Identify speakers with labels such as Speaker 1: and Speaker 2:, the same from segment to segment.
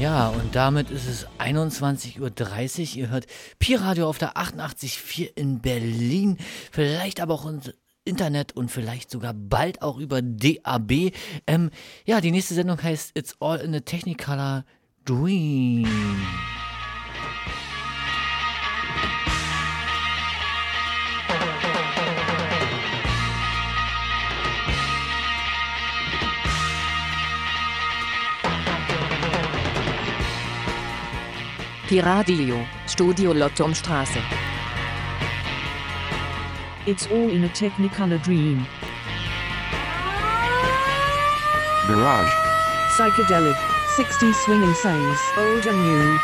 Speaker 1: Ja, und damit ist es 21.30 Uhr. Ihr hört Pi-Radio auf der 88.4 in Berlin. Vielleicht aber auch ins Internet und vielleicht sogar bald auch über DAB. Ähm, ja, die nächste Sendung heißt It's All in a Technicolor Dream.
Speaker 2: Piradio, Studio Lottumstraße.
Speaker 3: It's all in a technicolor dream.
Speaker 4: Mirage.
Speaker 3: Psychedelic, 60s swinging sounds, old and new.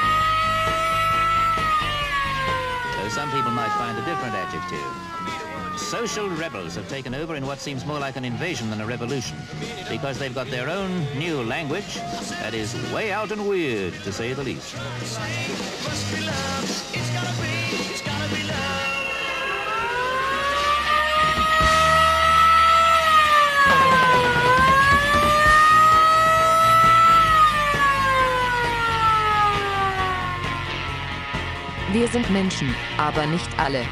Speaker 5: Though some people might find a different adjective. Social rebels have taken over in what seems more like an invasion than a revolution because they've got their own new language that is way out and weird, to say the least.
Speaker 2: Wir sind Menschen, aber nicht alle.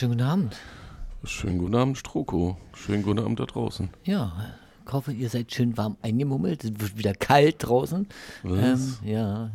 Speaker 1: Schönen guten Abend.
Speaker 4: Schönen guten Abend, Stroko. Schönen guten Abend da draußen.
Speaker 1: Ja, ich hoffe, ihr seid schön warm eingemummelt. Es wird wieder kalt draußen. Ähm,
Speaker 4: Was?
Speaker 1: ja.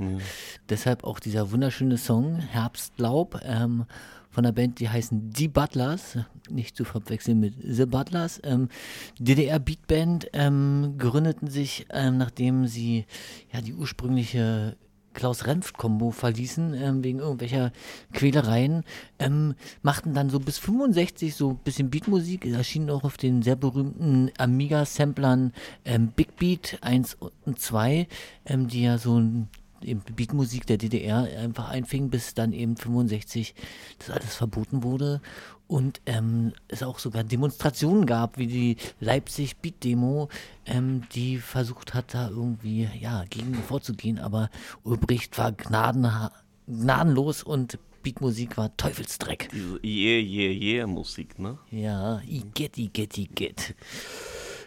Speaker 1: Deshalb auch dieser wunderschöne Song Herbstlaub ähm, von der Band, die heißen Die Butlers. Nicht zu verwechseln mit The Butlers. Ähm, DDR Beatband ähm, gründeten sich, ähm, nachdem sie ja die ursprüngliche Klaus-Renft-Kombo verließen, ähm, wegen irgendwelcher Quälereien, ähm, machten dann so bis 65 so ein bisschen Beatmusik, erschienen auch auf den sehr berühmten Amiga-Samplern ähm, Big Beat 1 und 2, ähm, die ja so ein Beatmusik der DDR einfach einfing, bis dann eben 65 das alles verboten wurde und ähm, es auch sogar Demonstrationen gab, wie die Leipzig Beat Demo, ähm, die versucht hat, da irgendwie ja gegen vorzugehen, aber Ulbricht war gnadenha gnadenlos und Beatmusik war Teufelsdreck.
Speaker 4: Diese Yeah, Yeah, Yeah Musik, ne?
Speaker 1: Ja, I get, I get, I get.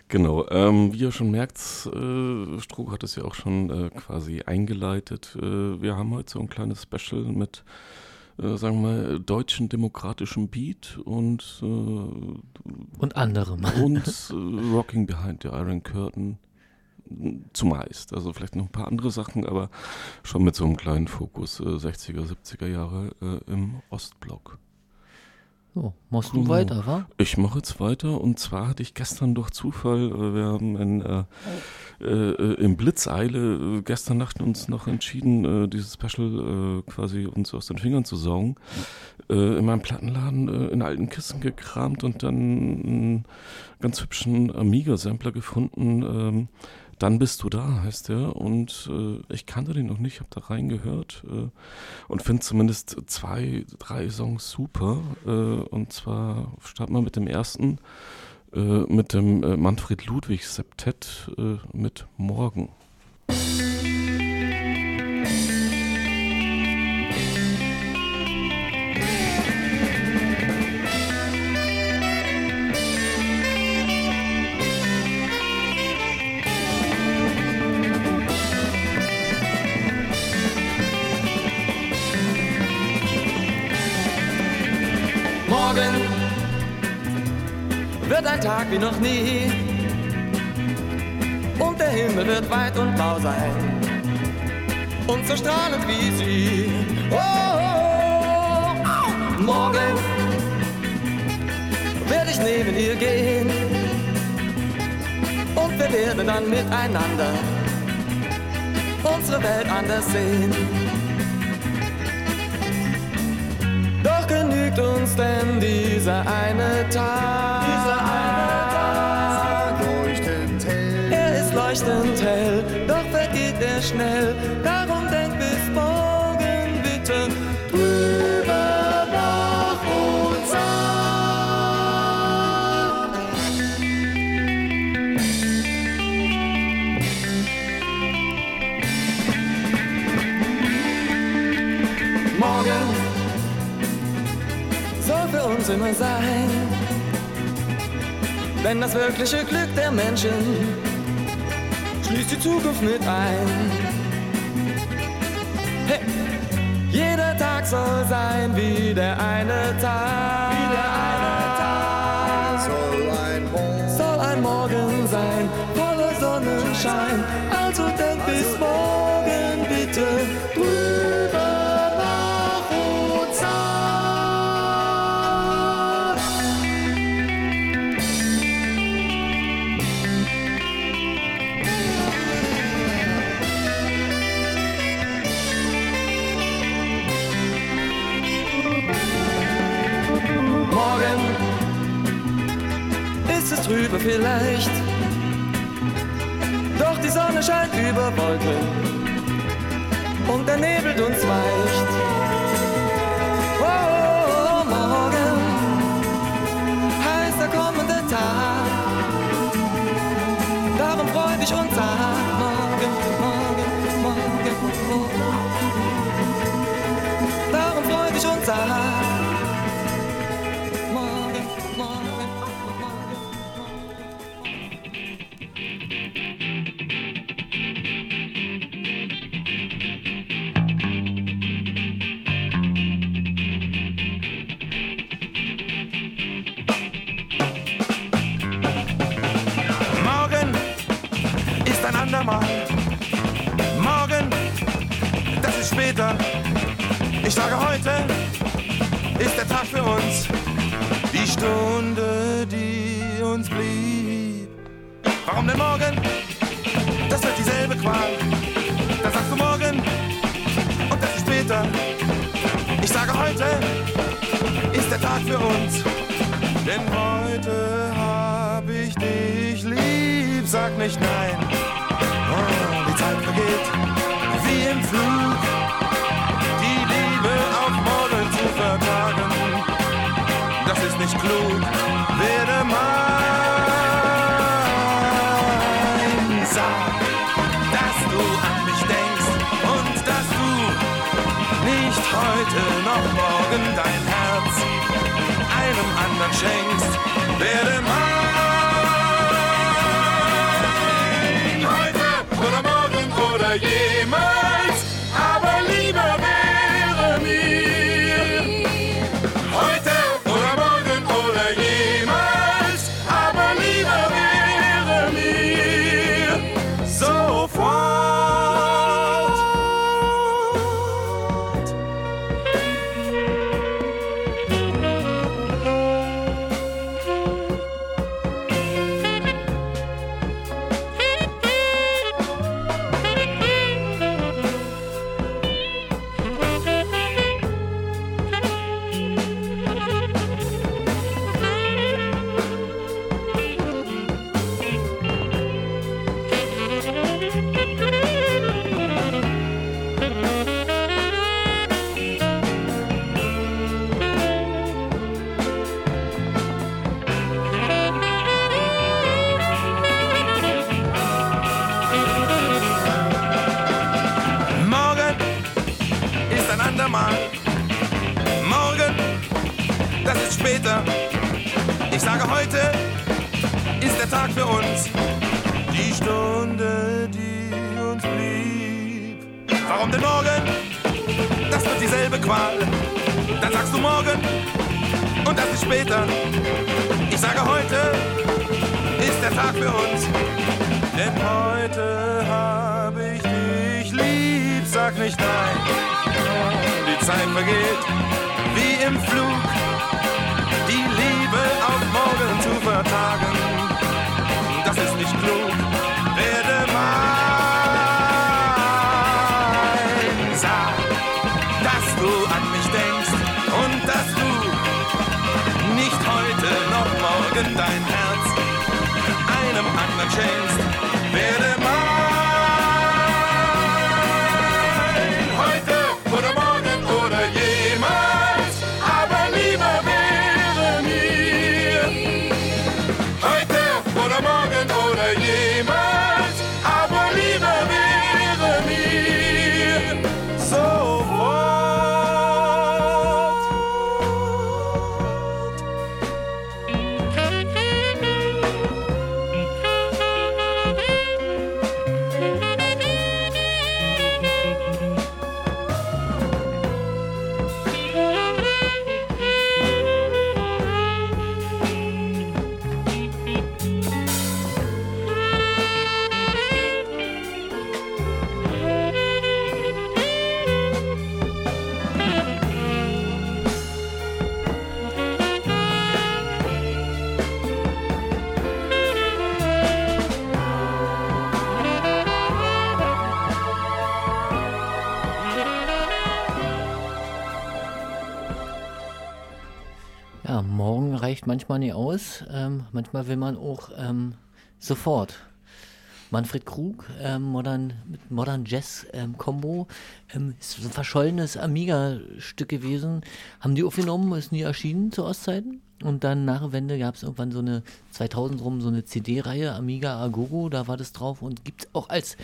Speaker 4: Genau, ähm, wie ihr schon merkt, äh, Stroh hat es ja auch schon äh, quasi eingeleitet. Äh, wir haben heute so ein kleines Special mit, äh, sagen wir mal, deutschen demokratischen Beat und, äh,
Speaker 1: Und anderem.
Speaker 4: und äh, Rocking Behind the Iron Curtain zumeist. Also vielleicht noch ein paar andere Sachen, aber schon mit so einem kleinen Fokus äh, 60er, 70er Jahre äh, im Ostblock.
Speaker 1: So, machst du weiter, wa?
Speaker 4: Ich mache jetzt weiter und zwar hatte ich gestern durch Zufall, äh, wir haben in, äh, äh, in Blitzeile äh, gestern Nacht uns noch entschieden, äh, dieses Special äh, quasi uns aus den Fingern zu saugen. Äh, in meinem Plattenladen äh, in alten Kissen gekramt und dann einen ganz hübschen Amiga-Sampler gefunden. Dann bist du da, heißt der. Und äh, ich kannte den noch nicht, habe da reingehört äh, und finde zumindest zwei, drei Songs super. Äh, und zwar starten wir mit dem ersten, äh, mit dem äh, Manfred Ludwig Septett äh, mit. Morgen
Speaker 6: Tag wie noch nie. Und der Himmel wird weit und blau sein. Und so strahlend wie sie. Oh, oh, oh. Morgen werde ich neben ihr gehen. Und wir werden dann miteinander unsere Welt anders sehen. Doch genügt uns denn dieser eine Tag? Leuchtend hell, doch vergeht er schnell. Darum denk bis morgen bitte drüber nach uns an. Morgen soll für uns immer sein. Denn das wirkliche Glück der Menschen die Zukunft mit ein. Hey! Jeder Tag soll sein wie der eine Tag. Trübe vielleicht, doch die Sonne scheint über Wolken. Und der Nebel uns weicht. Oh, morgen. Heißt der kommende Tag, darum freu dich und sag morgen, morgen, morgen, morgen. Darum freu dich und sag
Speaker 7: ist ein andermal. Morgen, das ist später. Ich sage heute, ist der Tag für uns. Die Stunde, die uns blieb. Warum denn morgen? Das wird dieselbe Qual. Dann sagst du morgen und das ist später. Ich sage heute, ist der Tag für uns. Denn heute hab ich dich lieb, sag nicht nein. Die Zeit vergeht wie im Flug. Die Liebe auf morgen zu vertagen, das ist nicht klug. Werde mein, sag, dass du an mich denkst und dass du nicht heute noch morgen dein Herz einem anderen schenkst, werde mein. Morgen oder
Speaker 1: manchmal will man auch ähm, sofort. Manfred Krug, ähm, Modern, Modern Jazz ähm, Combo, ähm, ist so ein verschollenes Amiga-Stück gewesen. Haben die aufgenommen, ist nie erschienen zu Ostzeiten. Und dann nach der Wende gab es irgendwann so eine 2000 rum so eine CD-Reihe, Amiga Agogo, da war das drauf und gibt es auch als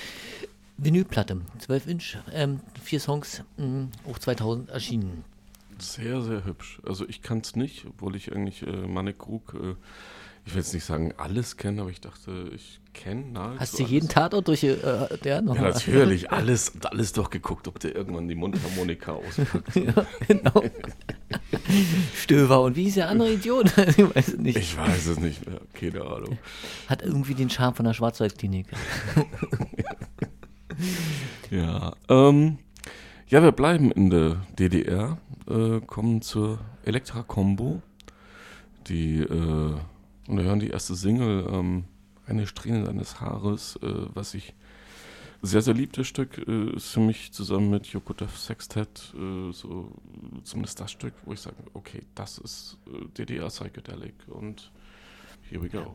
Speaker 1: Vinylplatte. 12 Inch, ähm, vier Songs, mh, auch 2000 erschienen.
Speaker 4: Sehr, sehr hübsch. Also ich kann es nicht, obwohl ich eigentlich äh, Manek Krug, äh, ich will jetzt nicht sagen alles kenne, aber ich dachte, ich kenne nahezu
Speaker 1: Hast du
Speaker 4: alles.
Speaker 1: jeden Tatort durch äh, der noch
Speaker 4: Ja,
Speaker 1: mal-
Speaker 4: natürlich, alles, alles doch geguckt, ob der irgendwann die Mundharmonika auspackt.
Speaker 1: ja, genau. Stöver und wie hieß der andere Idiot? ich weiß es nicht.
Speaker 4: Ich weiß es nicht mehr, keine Ahnung.
Speaker 1: Hat irgendwie den Charme von der Schwarzwaldklinik.
Speaker 4: Ja, ähm, ja, wir bleiben in der DDR, äh, kommen zur Elektra Combo, die, äh, und wir hören die erste Single, ähm, Eine Strähne deines Haares, äh, was ich sehr, sehr lieb, das Stück, äh, ist für mich zusammen mit Yokotev Sextet, äh, so zumindest das Stück, wo ich sage, okay, das ist äh, DDR Psychedelic und here we go.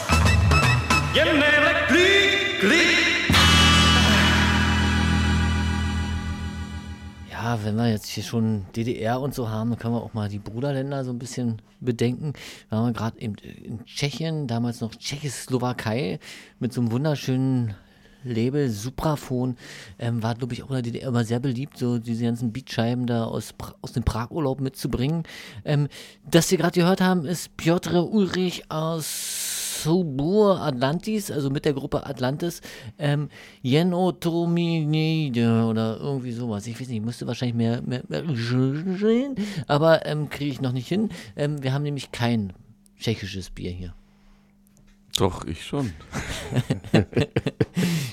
Speaker 1: Ja, wenn wir jetzt hier schon DDR und so haben, dann können wir auch mal die Bruderländer so ein bisschen bedenken. Da waren wir gerade in, in Tschechien, damals noch Tschechoslowakei, mit so einem wunderschönen Label Supraphon. Ähm, war, glaube ich, auch in der DDR immer sehr beliebt, so diese ganzen Beatscheiben da aus, aus dem Pragurlaub mitzubringen. Ähm, das wir gerade gehört haben, ist Piotr Ulrich aus Sobur Atlantis, also mit der Gruppe Atlantis, ähm, Jenotominide oder irgendwie sowas. Ich weiß nicht, ich müsste wahrscheinlich mehr, mehr, mehr aber ähm, kriege ich noch nicht hin. Ähm, wir haben nämlich kein tschechisches Bier hier.
Speaker 8: Doch, ich schon.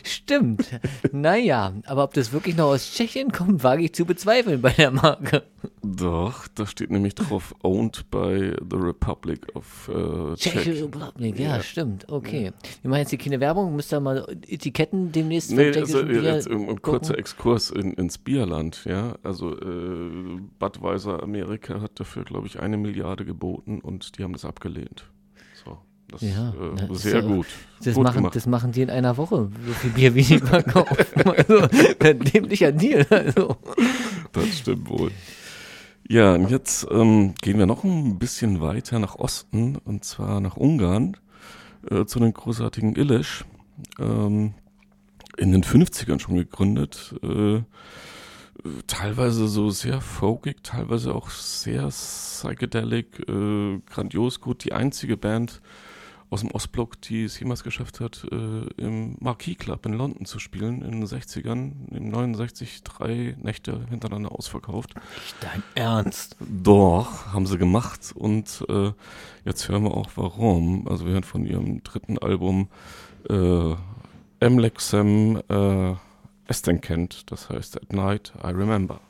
Speaker 1: Stimmt. naja, aber ob das wirklich noch aus Tschechien kommt, wage ich zu bezweifeln bei der Marke.
Speaker 8: Doch, da steht nämlich drauf, owned by the Republic of äh, Czech.
Speaker 1: Republik, ja, stimmt. Okay. Wir machen jetzt hier keine Werbung, müsst ihr mal Etiketten demnächst
Speaker 8: Nee, also,
Speaker 1: Bier
Speaker 8: jetzt ein, ein
Speaker 1: gucken.
Speaker 8: kurzer Exkurs in, ins Bierland, ja. Also äh, Budweiser Amerika hat dafür, glaube ich, eine Milliarde geboten und die haben das abgelehnt. Das
Speaker 1: Ja,
Speaker 8: äh,
Speaker 1: ist
Speaker 8: sehr
Speaker 1: ja-
Speaker 8: gut.
Speaker 1: Das
Speaker 8: gut
Speaker 1: machen,
Speaker 8: gemacht.
Speaker 1: das machen die in einer Woche, so viel Bier, wie die verkaufen. also, ein dämlicher Deal. Also.
Speaker 8: Das stimmt wohl. Ja, und jetzt ähm, gehen wir noch ein bisschen weiter nach Osten und zwar nach Ungarn äh, zu den großartigen Illisch. Ähm, in den 50ern schon gegründet. Äh, teilweise so sehr folkig, teilweise auch sehr psychedelic, äh, grandios gut. Die einzige Band aus dem Ostblock, die es jemals geschafft hat, äh, im Marquis Club in London zu spielen, in den 60ern, im 69 drei Nächte hintereinander ausverkauft.
Speaker 1: Dein Ernst?
Speaker 8: Doch, haben sie gemacht und äh, jetzt hören wir auch warum. Also wir hören von ihrem dritten Album äh, Emlexem äh, Estenkent, das heißt At Night I Remember.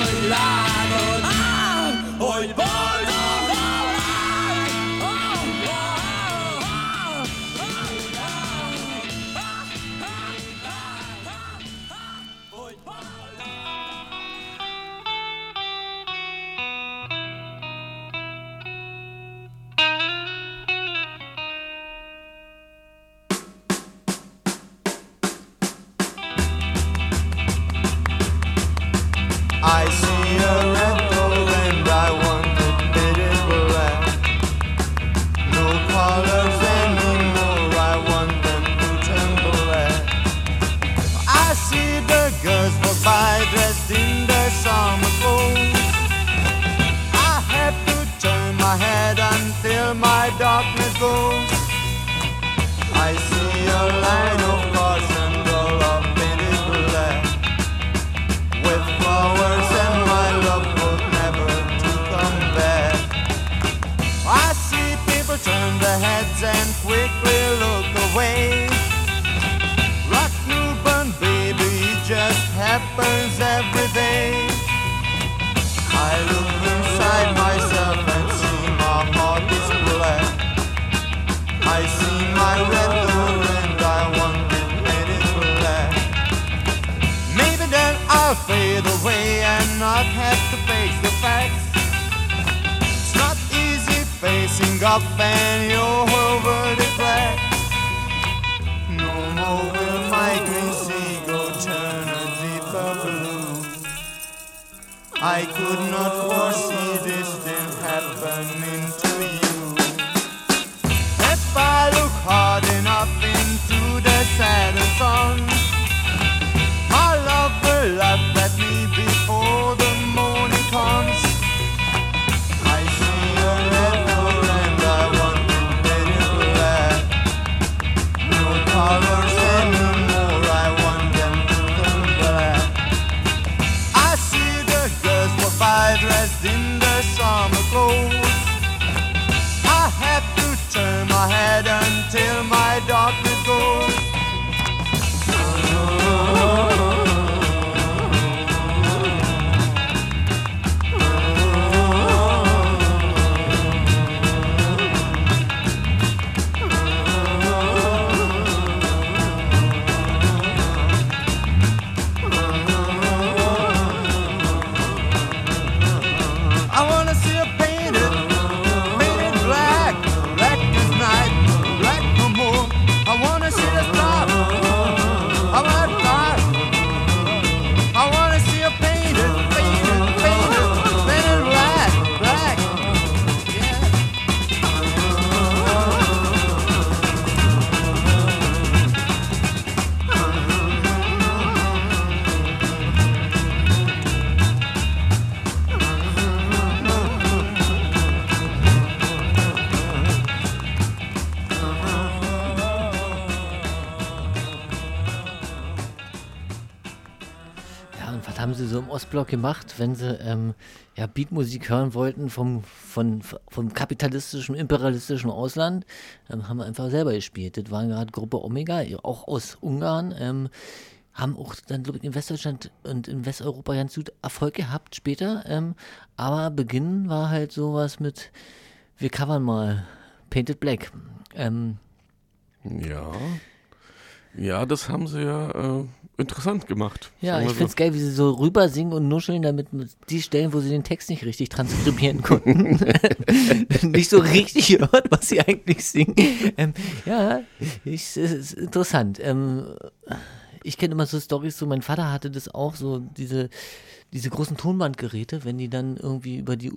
Speaker 9: hogy látod, ah, hogy van.
Speaker 10: I
Speaker 1: Ostblock gemacht, wenn sie ähm, ja, Beatmusik hören wollten vom, von, vom kapitalistischen, imperialistischen Ausland? Ähm, haben wir einfach selber gespielt. Das war gerade Gruppe Omega, auch aus Ungarn. Ähm, haben auch dann, glaube ich, in Westdeutschland und in Westeuropa ganz gut Erfolg gehabt später. Ähm, aber Beginn war halt sowas mit, wir covern mal Painted Black. Ähm,
Speaker 4: Ja. Ja, das haben sie ja äh, interessant gemacht.
Speaker 1: Ja, ich
Speaker 4: wir
Speaker 1: find's geil, wie sie so rüber singen und nuscheln, damit mit die Stellen, wo sie den Text nicht richtig transkribieren konnten, nicht so richtig hört, was sie eigentlich singen. Ähm, ja, ich, es ist interessant. Ähm, ich kenne immer so Stories, so mein Vater hatte das auch, so diese, diese großen Tonbandgeräte, wenn die dann irgendwie über die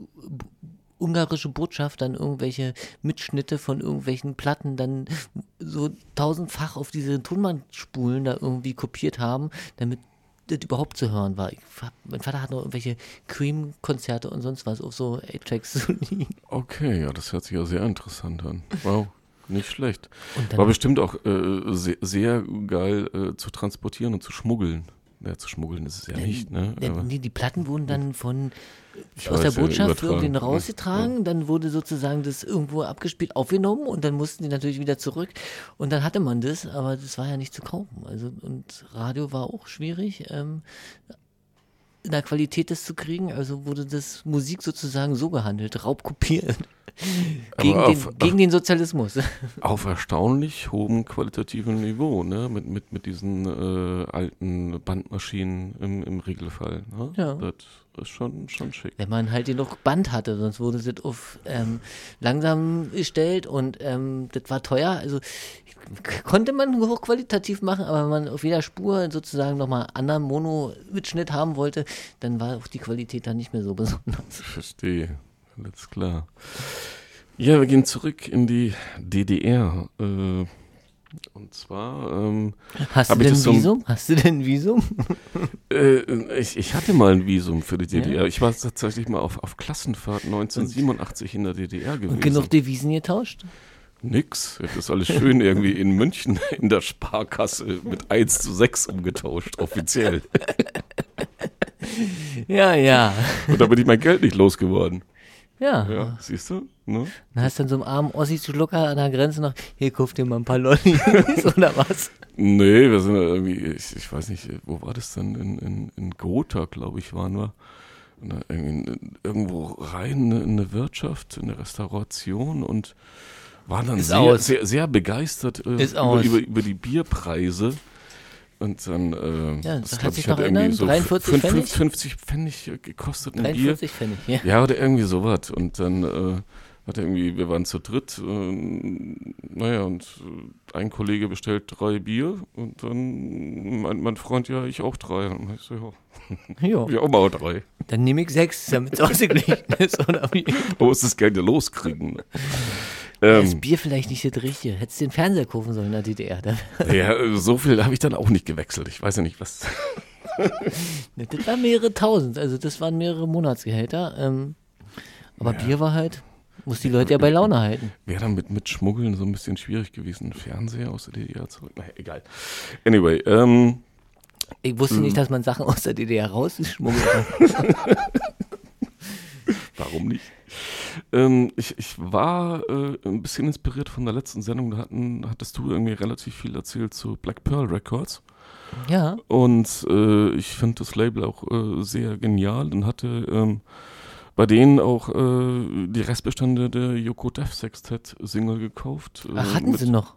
Speaker 1: ungarische Botschaft dann irgendwelche Mitschnitte von irgendwelchen Platten dann so tausendfach auf diese Tonbandspulen da irgendwie kopiert haben, damit das überhaupt zu hören war. Ich, mein Vater hat noch irgendwelche Cream-Konzerte und sonst was auf so A-Tracks zu liegen.
Speaker 4: Okay, ja, das hört sich ja sehr interessant an. Wow, nicht schlecht. War bestimmt auch äh, sehr, sehr geil äh, zu transportieren und zu schmuggeln. Ja, zu schmuggeln ist es ja nicht, ne?
Speaker 1: Nee, die Platten wurden dann von
Speaker 4: Ich
Speaker 1: aus der
Speaker 4: weiß, ja,
Speaker 1: Botschaft irgendwie rausgetragen, dann wurde sozusagen das irgendwo abgespielt, aufgenommen und dann mussten die natürlich wieder zurück und dann hatte man das, aber das war ja nicht zu kaufen. Also und Radio war auch schwierig. Ähm, in der Qualität das zu kriegen, also wurde das Musik sozusagen so gehandelt, Raubkopieren. Gegen,
Speaker 4: Aber
Speaker 1: den,
Speaker 4: auf-
Speaker 1: gegen den Sozialismus.
Speaker 4: Auf erstaunlich hohem qualitativen Niveau, ne? Mit, mit, mit diesen äh, alten Bandmaschinen im, im Regelfall. Ne?
Speaker 1: Ja.
Speaker 4: Das ist schon, schon schick.
Speaker 1: Wenn man halt genug Band hatte, sonst wurde das auf ähm, langsam gestellt und ähm, das war teuer. Also konnte man hochqualitativ machen, aber wenn man auf jeder Spur sozusagen nochmal anderen Mono-Mitschnitt haben wollte, dann war auch die Qualität dann nicht mehr so besonders.
Speaker 4: Verstehe. Alles klar. Ja, wir gehen zurück in die DDR. Äh, Und zwar ähm,
Speaker 1: Hast du denn
Speaker 4: so-
Speaker 1: Visum? Hast du denn ein Visum?
Speaker 4: Äh, ich, ich hatte mal ein Visum für die DDR.
Speaker 1: Ja?
Speaker 4: Ich war tatsächlich mal auf, auf Klassenfahrt 1987 in der DDR gewesen.
Speaker 1: Und genug Devisen getauscht?
Speaker 4: Nix. Das alles schön irgendwie in München in der Sparkasse mit 1 zu 6 umgetauscht, offiziell.
Speaker 1: Ja, ja.
Speaker 4: Und da bin ich mein Geld nicht losgeworden.
Speaker 1: Ja.
Speaker 4: Ja, siehst du? Ne?
Speaker 1: Dann hast du dann so einen armen Ossi zu Schlucker an der Grenze noch, hier, kauf dir mal ein paar Lollis oder was?
Speaker 4: Nee, wir sind irgendwie, ich, ich weiß nicht, wo war das denn? In, in, in Gotha, glaube ich, waren wir. Irgendwo rein in eine Wirtschaft, in eine Restauration und waren dann sehr, sehr, sehr begeistert äh, über, über, über die Bierpreise. Und dann, äh,
Speaker 1: Ja,
Speaker 4: das
Speaker 1: das
Speaker 4: glaub
Speaker 1: hat sich
Speaker 4: ich, hat
Speaker 1: noch
Speaker 4: irgendwie so
Speaker 1: 43
Speaker 4: fünf-
Speaker 1: Pfennig?
Speaker 4: 50 Pfennig gekostet ein
Speaker 1: 43
Speaker 4: Bier.
Speaker 1: Pfennig, ja.
Speaker 4: Ja, oder irgendwie sowas. Und dann äh, hat er irgendwie, wir waren zu dritt, äh, naja, und äh, ein Kollege bestellt drei Bier und dann meint mein Freund, ja, ich auch drei. Und ich so, ja,
Speaker 1: Ja.
Speaker 4: wir auch mal drei.
Speaker 1: Dann nehme ich sechs, damit es ausgeglichen ist, oder wie?
Speaker 4: Man muss das Geld ja loskriegen. Ne?
Speaker 1: das
Speaker 4: ähm,
Speaker 1: Bier vielleicht nicht das Richtige. Hättest du den Fernseher kaufen sollen in der DDR. Da-
Speaker 4: ja, so viel habe ich dann auch nicht gewechselt. Ich weiß ja nicht, was.
Speaker 1: Ne, Das waren mehrere tausend, also das waren mehrere Monatsgehälter. Ähm, aber Bier war halt, muss die Leute ja bei Laune halten.
Speaker 4: Wäre dann mit, mit Schmuggeln so ein bisschen schwierig gewesen, Fernseher aus der DDR zurück. Naja, egal. Anyway, ähm,
Speaker 1: Ich wusste nicht,
Speaker 4: Mhm.
Speaker 1: dass man Sachen aus der DDR rausgeschmuggelt hat.
Speaker 4: Warum nicht? Ähm, ich, ich war äh, ein bisschen inspiriert von der letzten Sendung. Da hatten, hattest du irgendwie relativ viel erzählt zu Black Pearl Records.
Speaker 1: Ja.
Speaker 4: Und äh, ich finde das Label auch äh, sehr genial und hatte ähm, bei denen auch äh, die Restbestände der Yoko Death Sextet Single gekauft. äh,
Speaker 1: Ach, hatten
Speaker 4: mit-
Speaker 1: sie noch?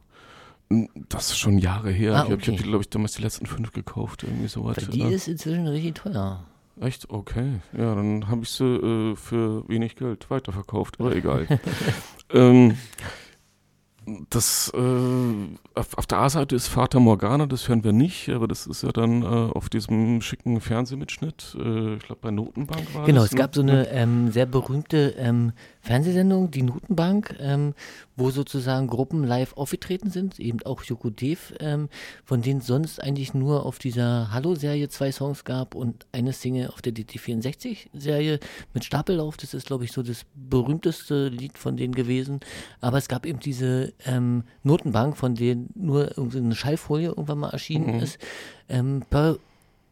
Speaker 4: Das ist schon Jahre her.
Speaker 1: Ah,
Speaker 4: Ich habe,
Speaker 1: okay.
Speaker 4: hab, glaube ich, damals die letzten fünf gekauft. Irgendwie so
Speaker 1: Weil die ist inzwischen richtig teuer.
Speaker 4: Echt? Okay. Ja, dann habe ich sie äh, für wenig Geld weiterverkauft, aber egal. ähm, das äh, auf, auf der A-Seite ist Vater Morgana, das hören wir nicht, aber das ist ja dann äh, auf diesem schicken Fernsehmitschnitt. Äh, ich glaube bei Notenbank war
Speaker 1: Genau,
Speaker 4: das.
Speaker 1: es gab so eine ähm, sehr berühmte ähm, Fernsehsendung, die Notenbank, ähm, wo sozusagen Gruppen live aufgetreten sind, eben auch Joko Dev, ähm, von denen es sonst eigentlich nur auf dieser Hallo-Serie zwei Songs gab und eine Single auf der DT64-Serie mit Stapellauf. Das ist, glaube ich, so das berühmteste Lied von denen gewesen. Aber es gab eben diese ähm, Notenbank, von denen nur eine Schallfolie irgendwann mal erschienen
Speaker 4: Mhm.
Speaker 1: ist. Ähm, Pearl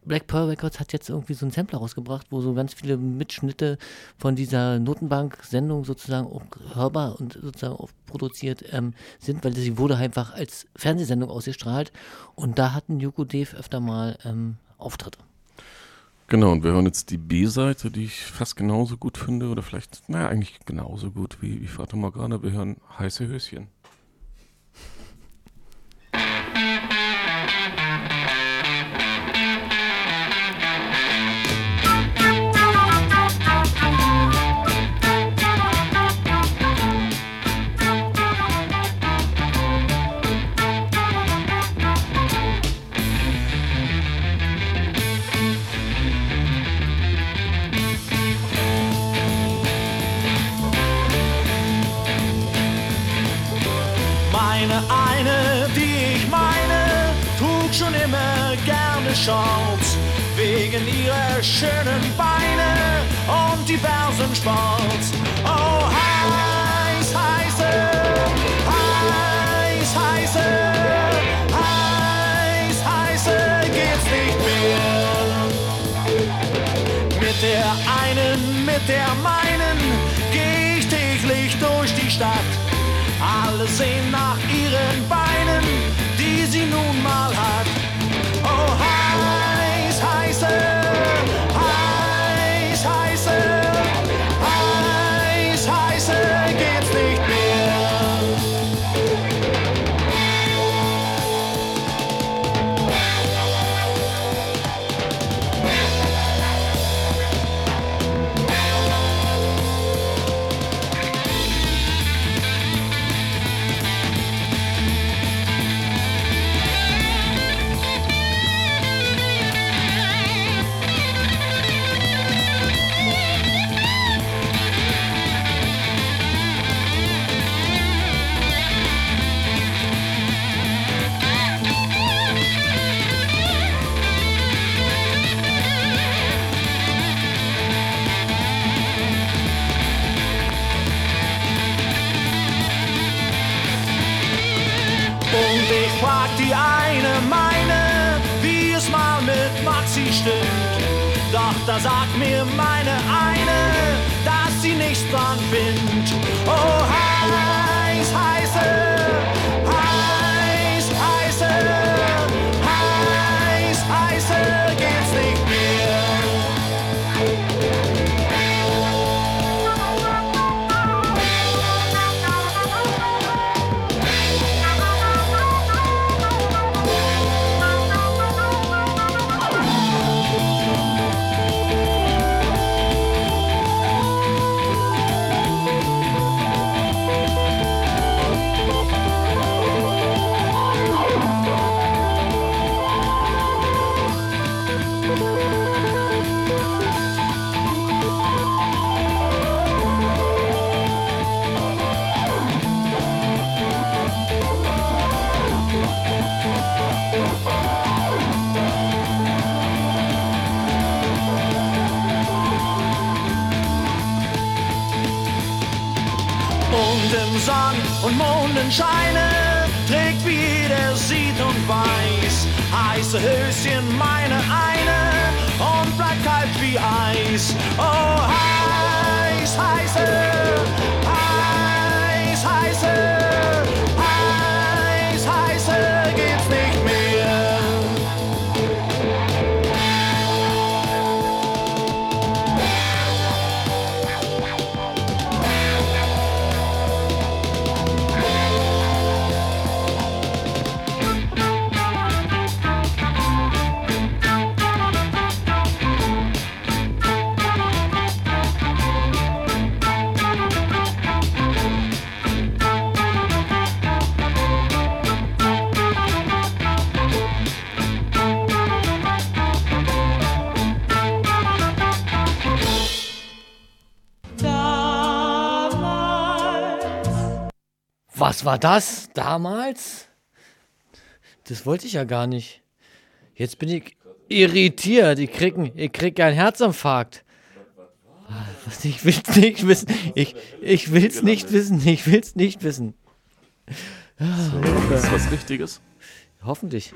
Speaker 1: Black Pearl Records hat jetzt irgendwie so einen Sampler rausgebracht, wo so ganz viele Mitschnitte von dieser Notenbank-Sendung sozusagen auch hörbar und sozusagen auch produziert ähm, sind, weil sie wurde einfach als Fernsehsendung ausgestrahlt und da hatten Yuko Dev öfter mal ähm, Auftritte.
Speaker 4: Genau, und wir hören jetzt die B-Seite, die ich fast genauso gut finde, oder vielleicht, naja, eigentlich genauso gut wie, wie Vater Morgana. Wir hören heiße Höschen.
Speaker 11: Sports. Oh, heiß, heiße, heiß, heiße, heiß, heiße geht's nicht mehr. Mit der einen, mit der meinen, geh ich täglich durch die Stadt. Alle sehen nach ihren Beinen, die sie nun mal hat. Heiße Höschen meine eine und bleibt kalt wie Eis. Oh,
Speaker 1: Was war das damals? Das wollte ich ja gar nicht. Jetzt bin ich irritiert. Ich krieg, ich krieg einen Herzinfarkt. Ich will's nicht wissen. Ich, ich will's nicht wissen. Ich will's nicht wissen.
Speaker 4: So, ist was Richtiges?
Speaker 1: Hoffentlich.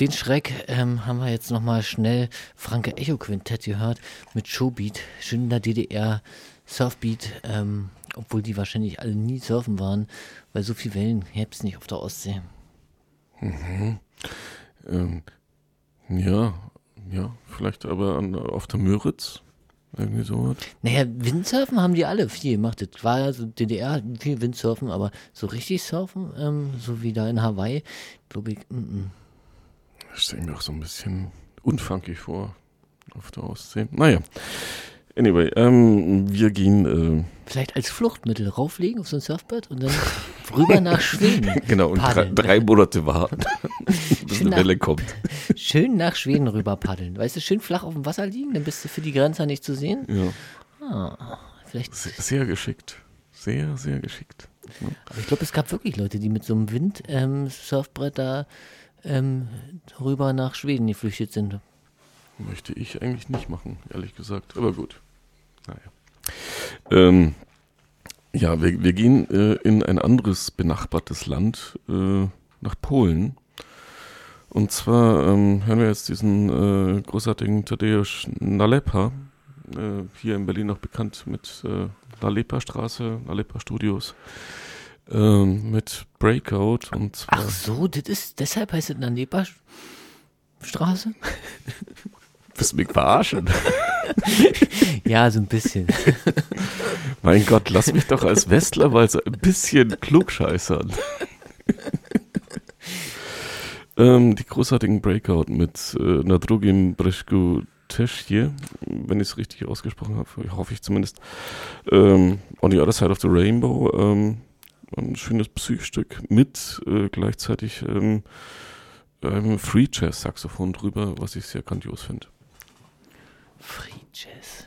Speaker 1: Den Schreck ähm, haben wir jetzt nochmal schnell Franke Echo Quintett gehört mit Showbeat, schön in der DDR, Surfbeat, ähm, obwohl die wahrscheinlich alle nie surfen waren, weil so viel Wellen gäbe nicht auf der Ostsee.
Speaker 4: Mhm. Ähm, ja, ja, vielleicht aber an, auf der Müritz. Irgendwie sowas.
Speaker 1: Naja, Windsurfen haben die alle viel gemacht. Das war ja so DDR, viel Windsurfen, aber so richtig surfen, ähm, so wie da in Hawaii, glaube ich, mm, mm.
Speaker 4: Ich stelle mir auch so ein bisschen unfunky vor auf der Ostsee. Naja. Anyway, ähm, wir gehen. Äh,
Speaker 1: Vielleicht als Fluchtmittel rauflegen auf so ein Surfbrett und dann rüber nach Schweden.
Speaker 4: genau, und drei, drei Monate warten, bis
Speaker 1: Schön
Speaker 4: eine
Speaker 1: nach-
Speaker 4: Welle kommt.
Speaker 1: Schön nach Schweden rüber paddeln. Weißt du, schön flach auf dem Wasser liegen, dann bist du für die Grenzer nicht zu sehen.
Speaker 4: Ja.
Speaker 1: Ah, vielleicht.
Speaker 4: Sehr, sehr geschickt. Sehr, sehr geschickt. Ja.
Speaker 1: Aber ich glaube, es gab wirklich Leute, die mit so einem Wind-Surfbrett da ähm, rüber nach Schweden geflüchtet sind.
Speaker 4: Möchte ich eigentlich nicht machen, ehrlich gesagt. Aber gut. Naja. Ähm, ja, wir, wir gehen äh, in ein anderes benachbartes Land, äh, nach Polen. Und zwar ähm, hören wir jetzt diesen äh, großartigen Tadeusz Nalepa, äh, hier in Berlin noch bekannt mit äh, Nalepa Straße, Nalepa Studios, ähm, mit Breakout. Und
Speaker 1: Ach so, das ist, deshalb heißt es Nanepa Straße?
Speaker 4: Willst du mich verarschen?
Speaker 1: ja, so ein bisschen.
Speaker 4: Mein Gott, lass mich doch als Westler mal so ein bisschen klugscheißern. ähm, die großartigen Breakout mit äh, Nadrugim Breshku Teschje, wenn ich es richtig ausgesprochen habe, hoffe ich zumindest. Ähm, On the Other Side of the Rainbow, ähm, ein schönes Psychstück mit äh, gleichzeitig ähm, einem Free Jazz Saxophon drüber, was ich sehr grandios finde.
Speaker 1: Free Jazz.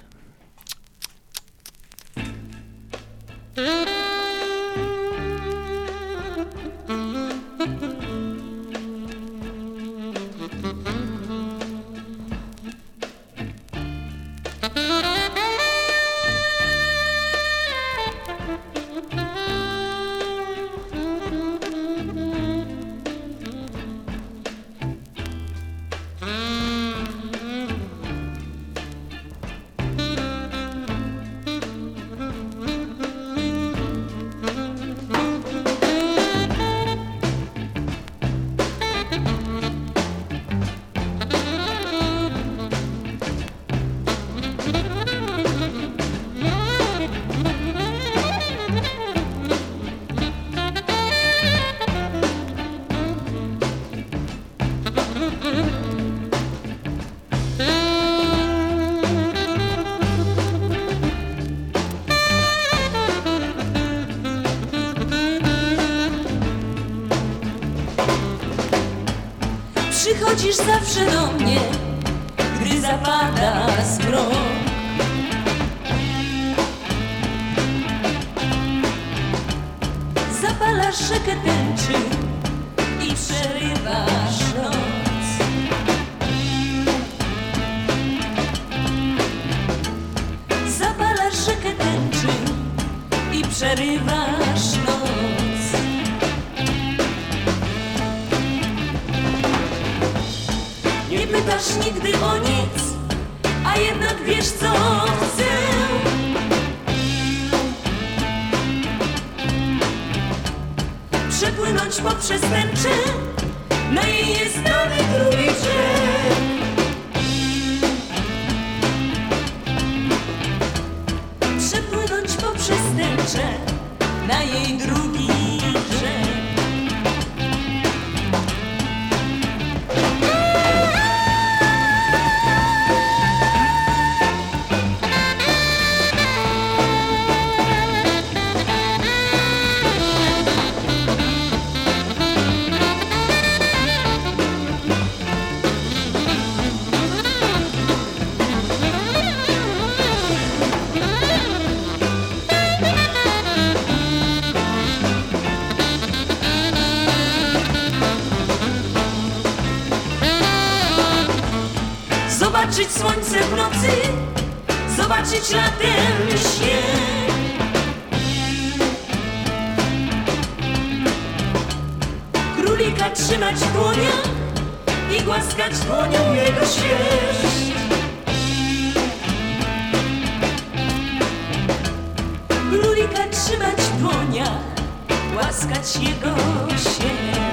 Speaker 12: Zobaczyć słońce w nocy, zobaczyć latem śnieg. Królika trzymać w dłoniach i głaskać dłonią jego świeżść. Królika trzymać w dłoniach, głaskać jego świeżść.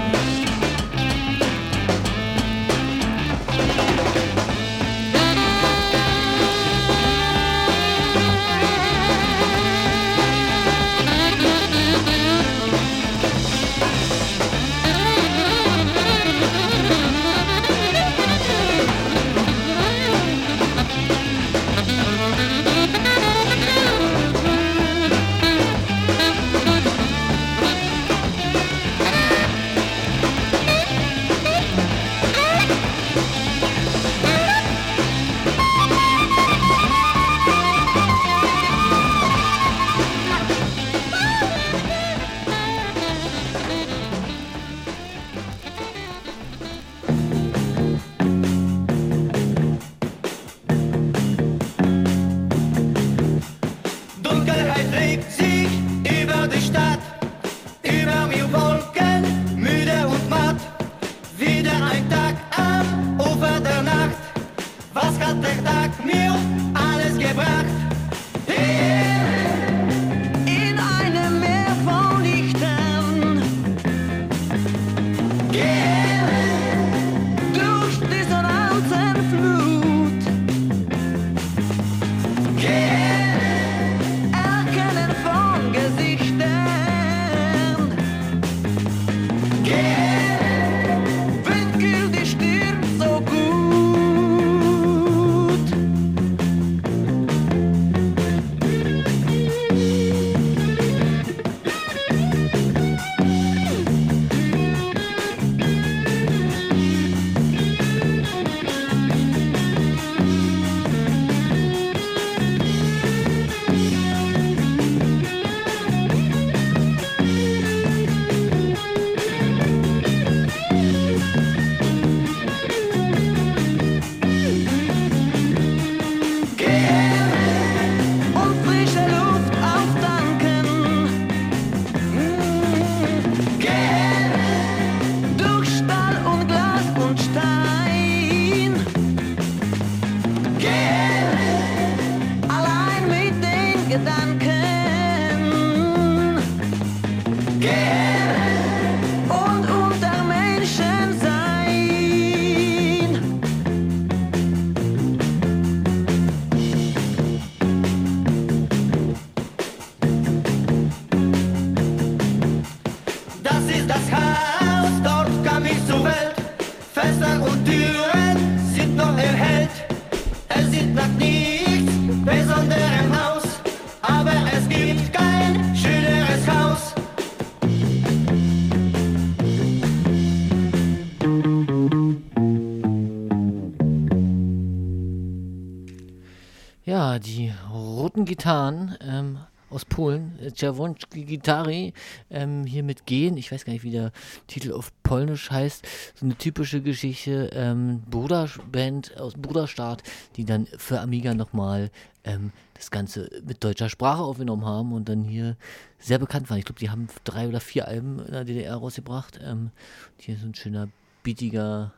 Speaker 1: Gitarren ähm, aus Polen, äh, Czerwonski Gitari, ähm, hier mit Gehen, ich weiß gar nicht, wie der Titel auf Polnisch heißt, so eine typische Geschichte, ähm, Bruderband aus Bruderstaat, die dann für Amiga nochmal ähm, das Ganze mit deutscher Sprache aufgenommen haben und dann hier sehr bekannt waren. Ich glaube, die haben drei oder vier Alben in der DDR rausgebracht. Ähm, hier so ein schöner, beatiger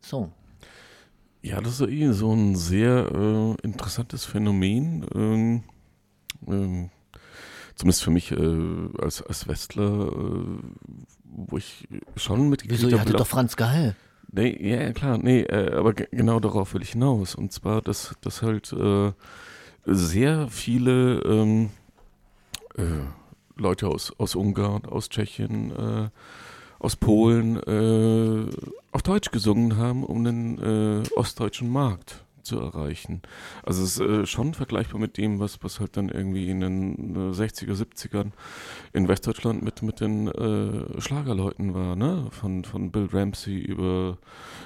Speaker 1: Song.
Speaker 4: Ja, das ist so ein sehr äh, interessantes Phänomen. Ähm, ähm, zumindest für mich äh, als, als Westler, äh, wo ich schon mitgekriegt
Speaker 1: Wieso, ihr
Speaker 4: habe,
Speaker 1: hattet doch Franz Gall.
Speaker 4: Nee, ja, klar, nee, äh, aber ge- genau darauf will ich hinaus. Und zwar, dass, dass halt äh, sehr viele ähm, äh, Leute aus, aus Ungarn, aus Tschechien, äh, aus Polen auf Deutsch gesungen haben, um den ostdeutschen Markt zu erreichen. Also es ist äh, schon vergleichbar mit dem, was, was halt dann irgendwie in den äh, 60er, 70ern in Westdeutschland mit, mit den äh, Schlagerleuten war, ne? Von, von Bill Ramsey über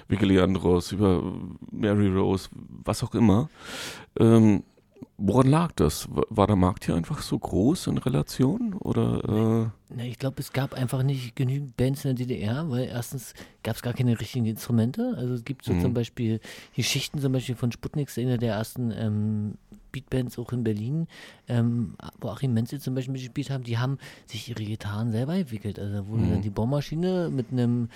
Speaker 4: Vicky Andros, über Mary Rose, was auch immer. Ähm, woran lag das? War, der Markt hier einfach so groß in Relation? Oder äh,
Speaker 1: Na, ich glaube, es gab einfach nicht genügend Bands in der DDR, weil erstens gab es gar keine richtigen Instrumente. Also es gibt so
Speaker 4: Mhm.
Speaker 1: zum Beispiel die Schichten zum Beispiel von Sputnik, einer der ersten ähm, Beatbands auch in Berlin, ähm, wo Achim Menzel zum Beispiel mitgespielt haben, die haben sich ihre Gitarren selber entwickelt. Also da wurde
Speaker 4: Mhm.
Speaker 1: dann die Bohrmaschine mit einem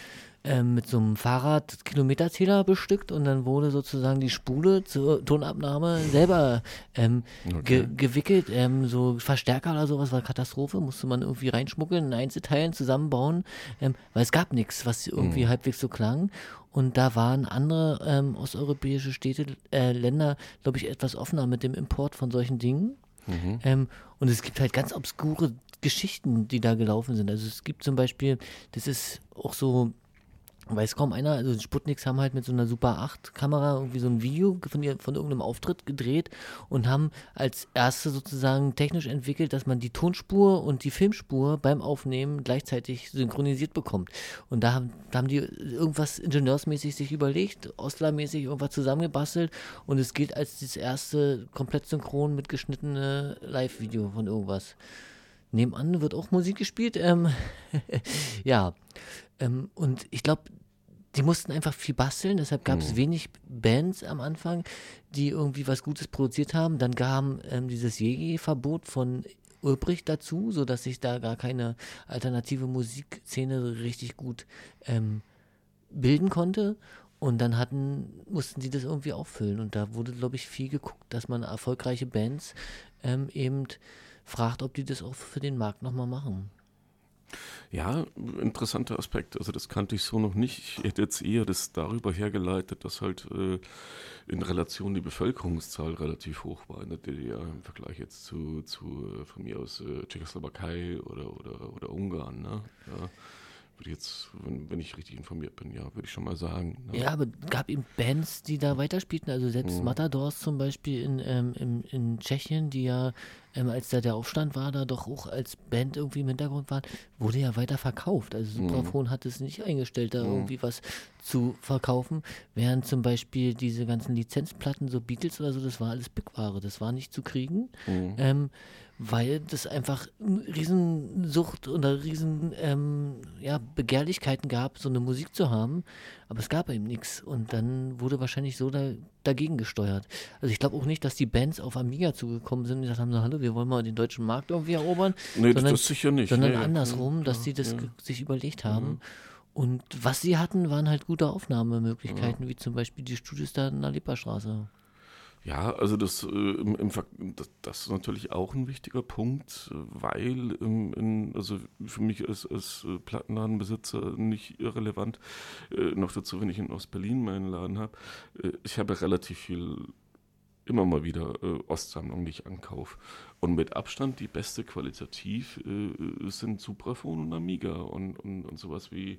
Speaker 1: ähm, mit so einem Fahrrad Kilometerzähler bestückt und dann wurde sozusagen die Spule zur Tonabnahme selber ähm, ge
Speaker 4: Okay.
Speaker 1: gewickelt. Ähm, so Verstärker oder sowas war Katastrophe, musste man irgendwie reinschmuggeln, in Einzelteilen zusammenbauen, ähm, weil es gab nichts, was irgendwie
Speaker 4: Mhm.
Speaker 1: halbwegs so klang. Und da waren andere ähm, osteuropäische Städte, äh, Länder, glaube ich, etwas offener mit dem Import von solchen Dingen.
Speaker 4: Mhm.
Speaker 1: Ähm, und es gibt halt ganz obskure Geschichten, die da gelaufen sind. Also es gibt zum Beispiel, das ist auch so, weiß kaum einer, also Sputniks haben halt mit so einer Super 8 Kamera irgendwie so ein Video von, ihr, von irgendeinem Auftritt gedreht und haben als erste sozusagen technisch entwickelt, dass man die Tonspur und die Filmspur beim Aufnehmen gleichzeitig synchronisiert bekommt. Und da haben, da haben die irgendwas ingenieursmäßig sich überlegt, Ostlermäßig irgendwas zusammengebastelt und es gilt als das erste komplett synchron mitgeschnittene Live-Video von irgendwas. Nebenan wird auch Musik gespielt. Ähm, ja, ähm, und ich glaube, die mussten einfach viel basteln, deshalb gab es
Speaker 4: Mhm.
Speaker 1: wenig Bands am Anfang, die irgendwie was Gutes produziert haben. Dann kam ähm, dieses Jegi-Verbot von Ulbricht dazu, sodass sich da gar keine alternative Musikszene richtig gut ähm, bilden konnte. Und dann hatten, mussten die das irgendwie auffüllen. Und da wurde, glaube ich, viel geguckt, dass man erfolgreiche Bands ähm, eben fragt, ob die das auch für den Markt nochmal machen.
Speaker 4: Ja, interessanter Aspekt. Also das kannte ich so noch nicht. Ich hätte jetzt eher das darüber hergeleitet, dass halt äh, in Relation die Bevölkerungszahl relativ hoch war in der DDR im Vergleich jetzt zu, zu äh, von mir aus äh, Tschechoslowakei oder, oder, oder Ungarn. Ne? Ja, würde ich jetzt, wenn, wenn ich richtig informiert bin, ja, würde ich schon mal sagen. Ne?
Speaker 1: Ja, aber gab eben Bands, die da weiterspielten. Also selbst
Speaker 4: Mhm.
Speaker 1: Matadors zum Beispiel in, ähm, in, in Tschechien, die ja, ähm, als da der Aufstand war, da doch auch als Band irgendwie im Hintergrund waren, wurde ja weiter verkauft. Also
Speaker 4: Mhm.
Speaker 1: Supraphon hat es nicht eingestellt, da
Speaker 4: Mhm.
Speaker 1: irgendwie was zu verkaufen. Während zum Beispiel diese ganzen Lizenzplatten, so Beatles oder so, das war alles Bickware. Das war nicht zu kriegen.
Speaker 4: Mhm.
Speaker 1: Ähm, weil das einfach Riesensucht oder riesen ähm, ja, Begehrlichkeiten gab, so eine Musik zu haben, aber es gab eben nichts und dann wurde wahrscheinlich so da, dagegen gesteuert. Also ich glaube auch nicht, dass die Bands auf Amiga zugekommen sind und gesagt haben, na hallo, wir wollen mal den deutschen Markt irgendwie erobern,
Speaker 4: Nee, das-
Speaker 1: sondern,
Speaker 4: das sicher nicht.
Speaker 1: sondern
Speaker 4: Nee, ja.
Speaker 1: andersrum, dass
Speaker 4: Ja,
Speaker 1: sie das
Speaker 4: ja.
Speaker 1: sich überlegt haben.
Speaker 4: Mhm.
Speaker 1: Und was sie hatten, waren halt gute Aufnahmemöglichkeiten, wie zum Beispiel die Studios da in der Lipperstraße.
Speaker 4: Ja, also das, äh, im, im, das, das ist natürlich auch ein wichtiger Punkt, weil ähm, in, also für mich als, als äh, Plattenladenbesitzer nicht irrelevant, äh, noch dazu, wenn ich in Ostberlin meinen Laden habe, äh, ich habe relativ viel, immer mal wieder äh, Ostsammlungen, die ich ankaufe. Und mit Abstand die beste qualitativ äh, sind Supraphon und Amiga und, und, und sowas wie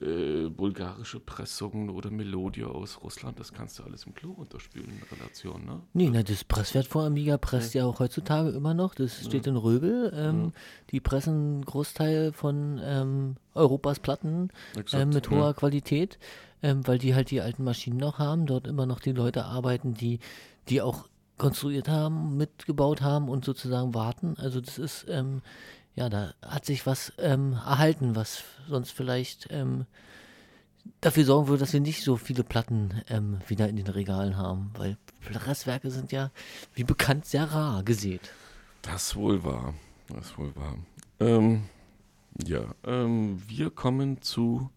Speaker 4: äh, bulgarische Pressungen oder Melodia aus Russland, das kannst du alles im Klo runterspülen in Relation, ne?
Speaker 1: Nee, na, das Presswert vor Amiga presst ja auch heutzutage immer noch. Das steht in Röbel. Ähm, Die pressen einen Großteil von ähm, Europas Platten
Speaker 4: Exakt,
Speaker 1: ähm, mit
Speaker 4: ja.
Speaker 1: hoher Qualität, ähm, weil die halt die alten Maschinen noch haben, dort immer noch die Leute arbeiten, die, die auch konstruiert haben, mitgebaut haben und sozusagen warten. Also das ist, ähm, ja, da hat sich was ähm, erhalten, was sonst vielleicht ähm, dafür sorgen würde, dass wir nicht so viele Platten ähm, wieder in den Regalen haben, weil Presswerke sind ja, wie bekannt, sehr rar gesät.
Speaker 4: Das wohl wahr. Das wohl wahr. Ähm, ja, ähm, wir kommen zu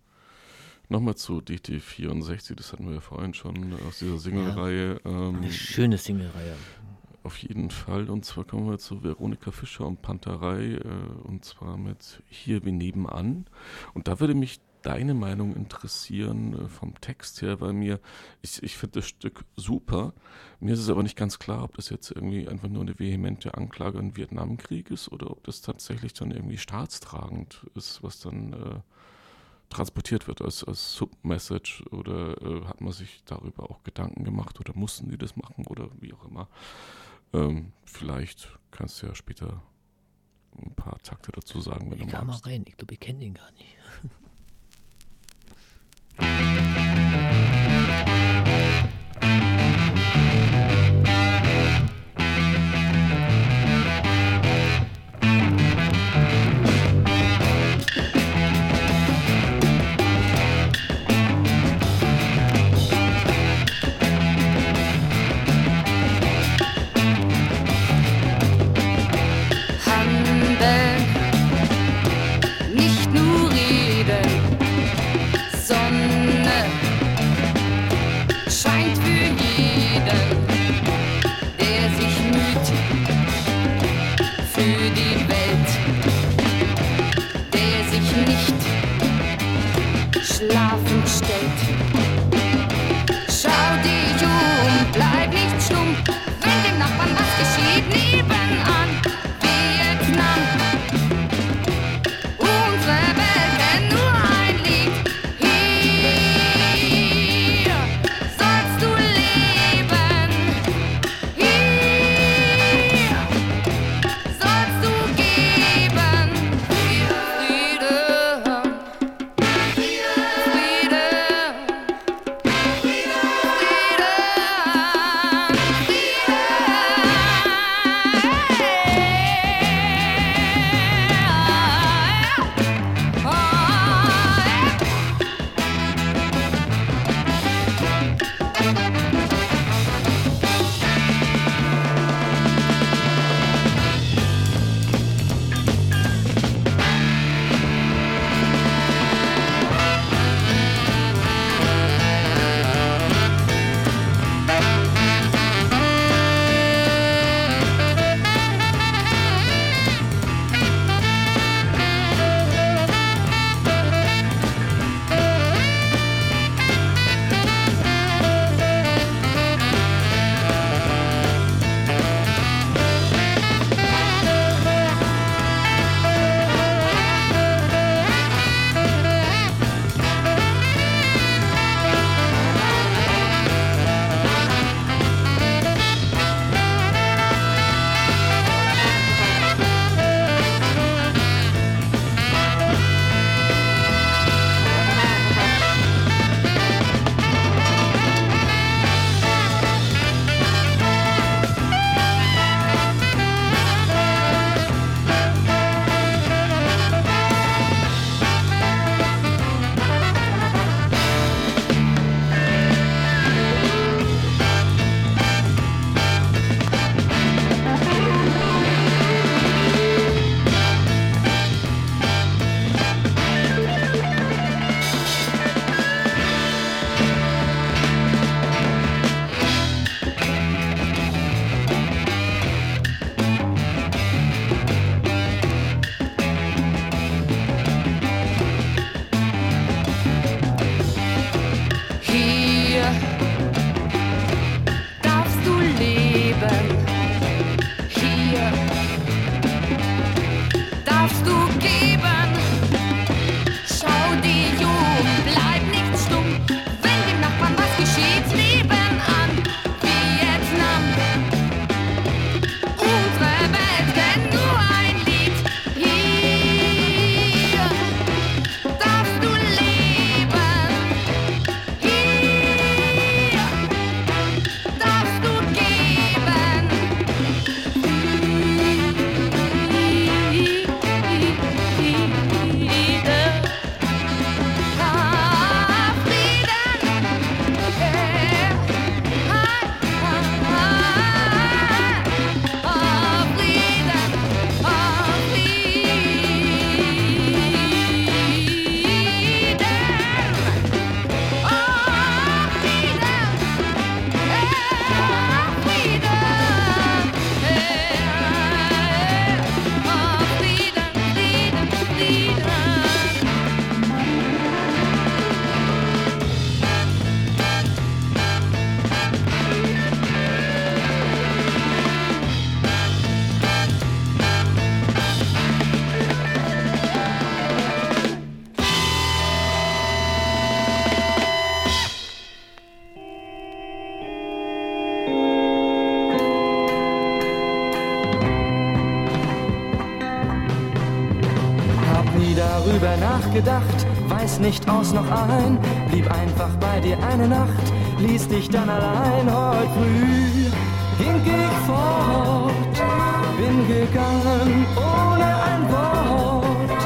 Speaker 4: nochmal zu DT64, das hatten wir ja vorhin schon aus dieser Single-Reihe. Ähm,
Speaker 1: Eine schöne Single-Reihe.
Speaker 4: Auf jeden Fall. Und zwar kommen wir zu Veronika Fischer und Panterei. Äh, und zwar mit Hier wie nebenan. Und da würde mich deine Meinung interessieren äh, vom Text her, weil mir, ich, ich finde das Stück super. Mir ist es aber nicht ganz klar, ob das jetzt irgendwie einfach nur eine vehemente Anklage an Vietnamkrieg ist oder ob das tatsächlich dann irgendwie staatstragend ist, was dann äh, transportiert wird als, als Submessage oder äh, hat man sich darüber auch Gedanken gemacht oder mussten die das machen oder wie auch immer. Ähm, vielleicht kannst du ja später ein paar Takte dazu sagen, wenn
Speaker 1: Ich
Speaker 4: du
Speaker 1: kam mal
Speaker 4: magst.
Speaker 1: rein, ich glaube, ich kenne den gar nicht.
Speaker 13: life. Nicht
Speaker 6: aus noch ein, blieb einfach bei dir eine Nacht, ließ dich dann allein heute früh. Ging ich fort, bin gegangen ohne ein Wort.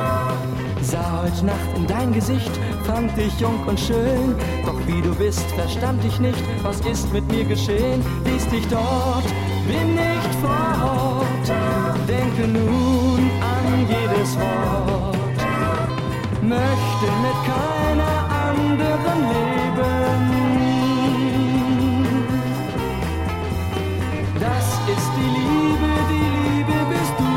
Speaker 6: Sah heute Nacht in dein Gesicht, fand dich jung und schön. Doch wie du bist, verstand ich nicht, was ist mit mir geschehen. Ließ dich dort, bin nicht fort. Denke nun an jedes Wort. Möchte mit keiner anderen leben. Das ist die Liebe, die Liebe bist du.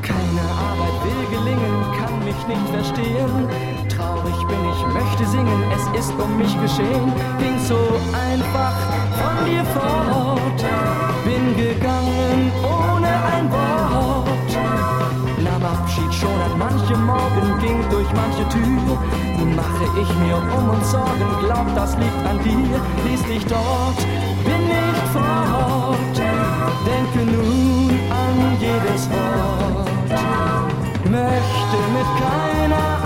Speaker 6: Keine Arbeit will gelingen, kann mich nicht verstehen. Traurig bin ich, möchte singen, es ist um mich geschehen. Ging so einfach von dir fort, bin gegangen schon an manchem Morgen, ging durch manche Tür. Nun mache ich mir um uns Sorgen, glaub, das liegt an dir. Ließ dich dort, bin nicht fort. Denke nun an jedes Wort. Möchte mit keiner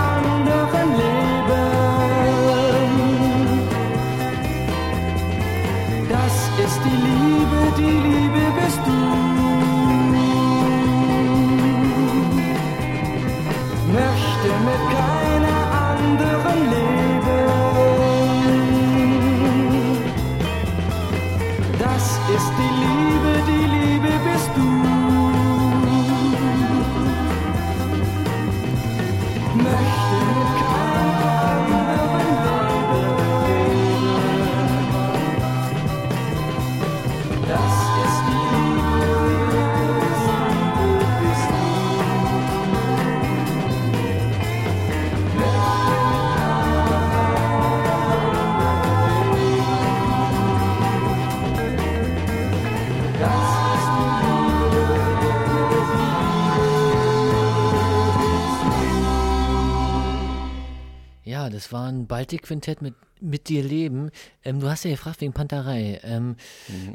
Speaker 1: Ja, das war ein Baltic-Quintett mit mit dir leben. Ähm, du hast ja gefragt wegen Panterei, ähm,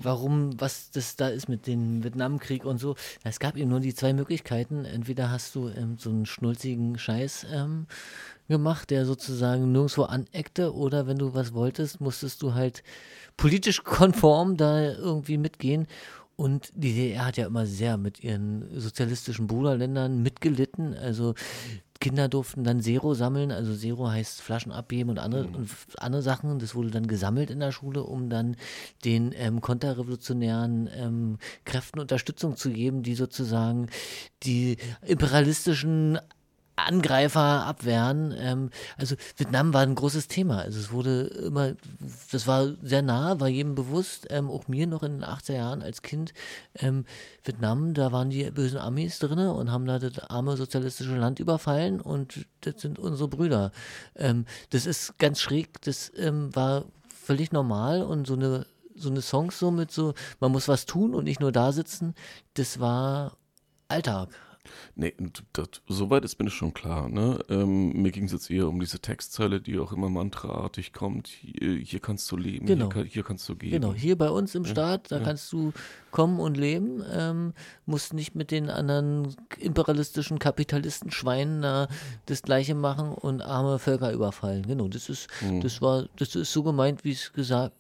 Speaker 1: warum, was das da ist mit dem Vietnamkrieg und so. Es gab eben nur die zwei Möglichkeiten. Entweder hast du ähm, so einen schnulzigen Scheiß ähm, gemacht, der sozusagen nirgendwo aneckte, oder wenn du was wolltest, musstest du halt politisch konform da irgendwie mitgehen. Und die DDR hat ja immer sehr mit ihren sozialistischen Bruderländern mitgelitten. Also Kinder durften dann Zero sammeln. Also Zero heißt Flaschen abgeben und andere, und f- andere Sachen. Das wurde dann gesammelt in der Schule, um dann den ähm, konterrevolutionären ähm, Kräften Unterstützung zu geben, die sozusagen die imperialistischen Angreifer abwehren. Ähm, also Vietnam war ein großes Thema. Also es wurde immer, das war sehr nah, war jedem bewusst, ähm, auch mir noch in den 80er Jahren als Kind. Ähm, Vietnam, da waren die bösen Amis drin und haben da das arme sozialistische Land überfallen und das sind unsere Brüder. Ähm, das ist ganz schräg, das ähm, war völlig normal und so eine so eine Songs so mit so, man muss was tun und nicht nur da sitzen, das war Alltag.
Speaker 4: Nee, das, soweit ist mir das schon klar. Ne? Ähm, mir ging es jetzt eher um diese Textzeile, die auch immer mantraartig kommt. Hier, hier kannst du leben,
Speaker 1: Genau.
Speaker 4: hier, kann, hier kannst du gehen.
Speaker 1: Genau, hier bei uns im
Speaker 4: Ja,
Speaker 1: Staat, da
Speaker 4: ja.
Speaker 1: kannst du kommen und leben, ähm, musst nicht mit den anderen imperialistischen Kapitalistenschweinen da das Gleiche machen und arme Völker überfallen. Genau, das ist,
Speaker 4: Mhm.
Speaker 1: das war, das ist so gemeint, wie es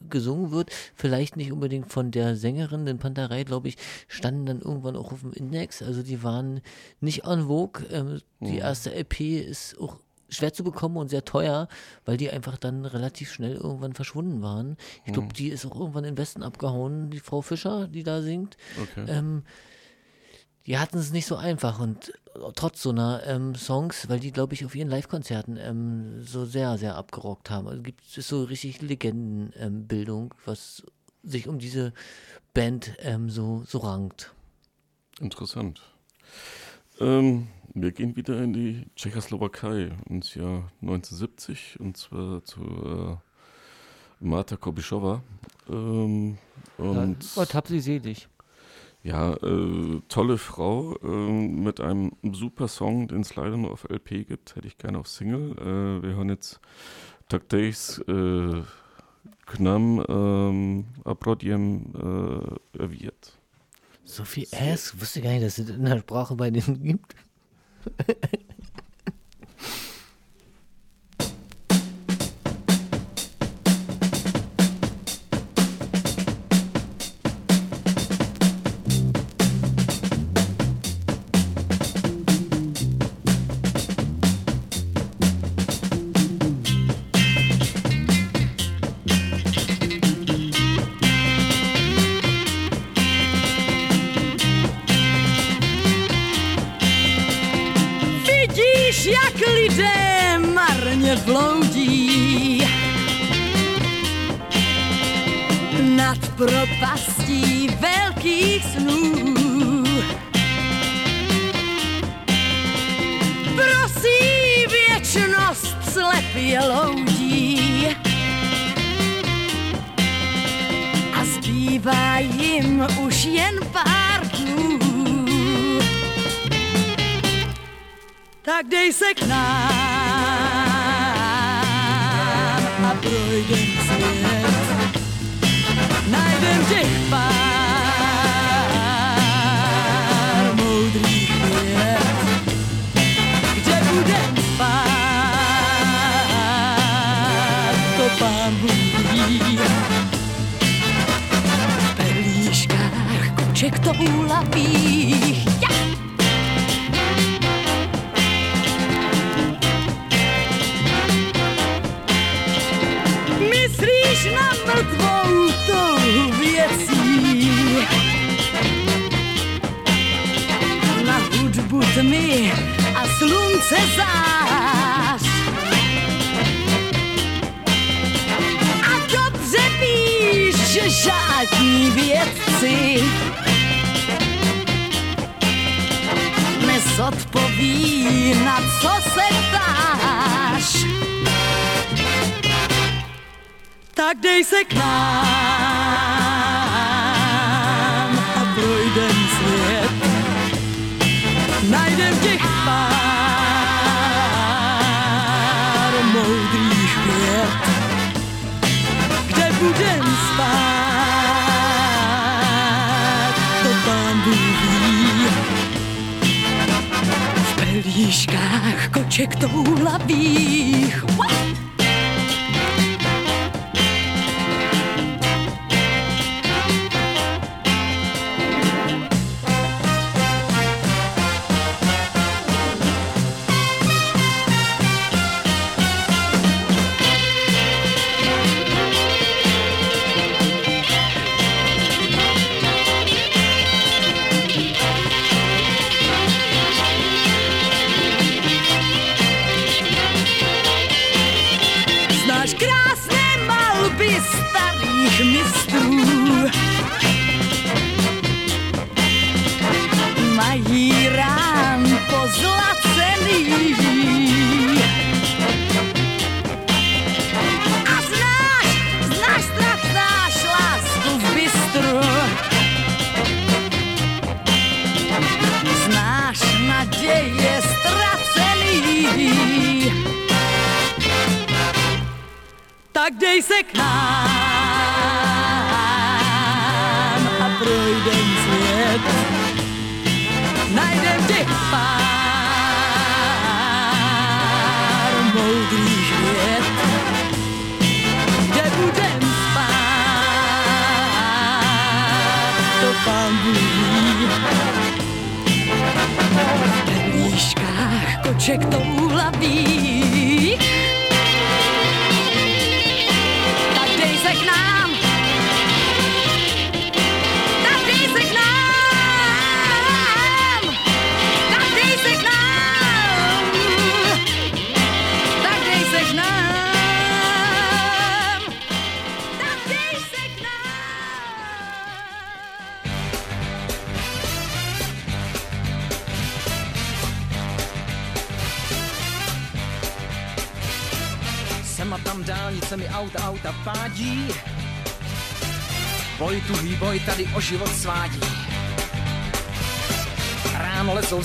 Speaker 1: gesungen wird. Vielleicht nicht unbedingt von der Sängerin, denn Panterei, glaube ich, standen dann irgendwann auch auf dem Index. Also die waren nicht en vogue. Ähm, die
Speaker 4: Mhm.
Speaker 1: erste LP ist auch schwer zu bekommen und sehr teuer, weil die einfach dann relativ schnell irgendwann verschwunden waren. Ich glaube,
Speaker 4: Mhm.
Speaker 1: die ist auch irgendwann in Westen abgehauen, die Frau Fischer, die da singt.
Speaker 4: Okay.
Speaker 1: Ähm, die hatten es nicht so einfach und trotz so einer ähm, Songs, weil die, glaube ich, auf ihren Live-Konzerten ähm, so sehr, sehr abgerockt haben. Also gibt es so richtig Legendenbildung, ähm, was sich um diese Band ähm, so, so rankt.
Speaker 4: Interessant. Ähm, wir gehen wieder in die Tschechoslowakei ins Jahr 1970 und zwar zu äh, Marta Kobischova. Ähm, und
Speaker 1: Gott hab sie selig.
Speaker 4: Ja, äh, tolle Frau äh, mit einem super Song, den es leider nur auf LP gibt, hätte ich gerne auf Single. Äh, wir hören jetzt Takteis äh, k nám um, a prodjem
Speaker 14: so viel Ass? Wusste gar nicht, dass es in der Sprache bei denen gibt.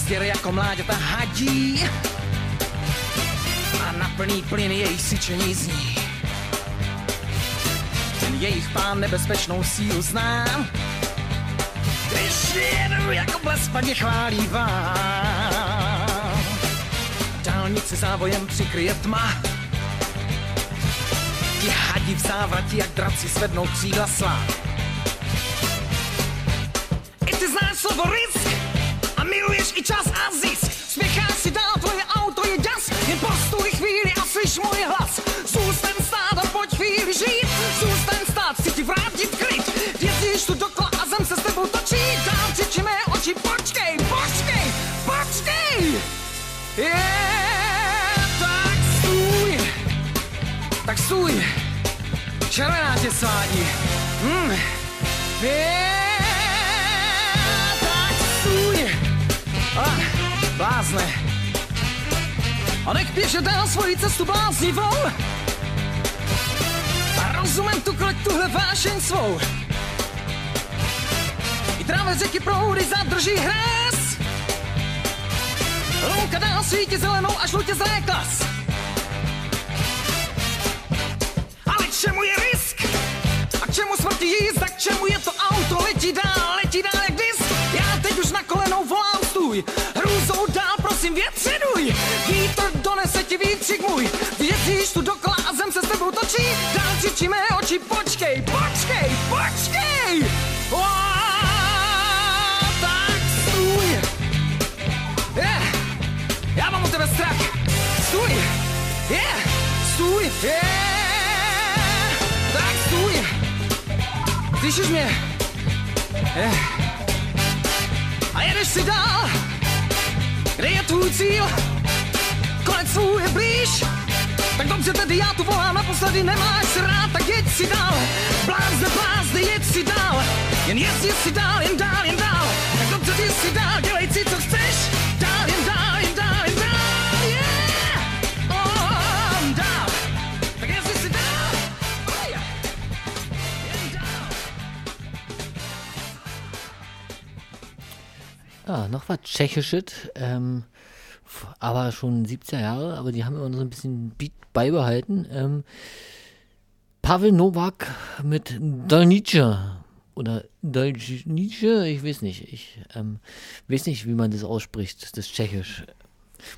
Speaker 15: pastěr jako mláďata hadí a na plný plyn jejich syčení zní. Ten jejich pán nebezpečnou sílu znám, když jedu jako blespadě chválí vám. Dálnici závojem přikryje tma, ti hadí v závratí, jak draci svednou křídla slá. I ty znáš slovo risk, zisk. Spěcháš si dál, tvoje auto je ďas, jen postuj chvíli a slyš můj hlas. Zůstaň stát a pojď chvíli žít, zůstaň stát, chci ti vrátit klid. Jezdíš tu dokola a zem se s tebou točí, dál křičí mé oči, počkej, počkej, počkej. Yeah, tak stůj, tak stůj, červená tě svádí. Mm. Yeah, blázne. A nech běže dál svoji cestu bláznivou. A rozumem tu kleť tuhle vášeň svou. I tráve řeky proudy zadrží hráz. Louka dál svítí zelenou a žlutě zréklas. Ale čemu je risk? A čemu smrti jízda? K čemu je větřinuj. Vítr donese ti výkřik můj. Jezdíš tu dokola a zem se s tebou točí. Dál křičí mé oči, počkej, počkej, počkej. Uá, tak stůj. Yeah. Já mám u tebe strach. Stůj. Yeah. Stůj. Yeah. Tak stůj. Slyšíš mě? Yeah. A jedeš si dál. Kde je tvůj cíl? Konec svůj je blíž. Tak dobře, tedy já tu volám naposledy, nemáš rád, tak jeď si dál. Blázne, blázne, jeď si dál. Jen jeď si dál, jen dál, jen dál. Tak dobře, ty si dál, dělej si, co chceš. Dál, jen dál,
Speaker 1: Ja, noch was Tschechisches, ähm, aber schon 70er Jahre, aber die haben immer noch so ein bisschen Beat beibehalten. Ähm, Pavel Novak mit Dolnice oder Dolnice, ich weiß nicht. Ich ähm, weiß nicht, wie man das ausspricht, das Tschechisch.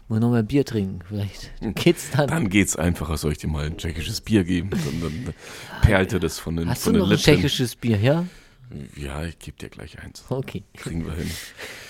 Speaker 1: Mal noch mal Bier trinken, vielleicht geht's dann.
Speaker 4: Dann geht's einfacher. Soll ich dir mal ein tschechisches Bier geben? Dann, dann perlte das von den,
Speaker 1: Hast
Speaker 4: von
Speaker 1: du
Speaker 4: den
Speaker 1: noch ein tschechisches Bier, ja?
Speaker 4: Ja, ich gebe dir gleich eins.
Speaker 1: Okay.
Speaker 4: Kriegen wir hin.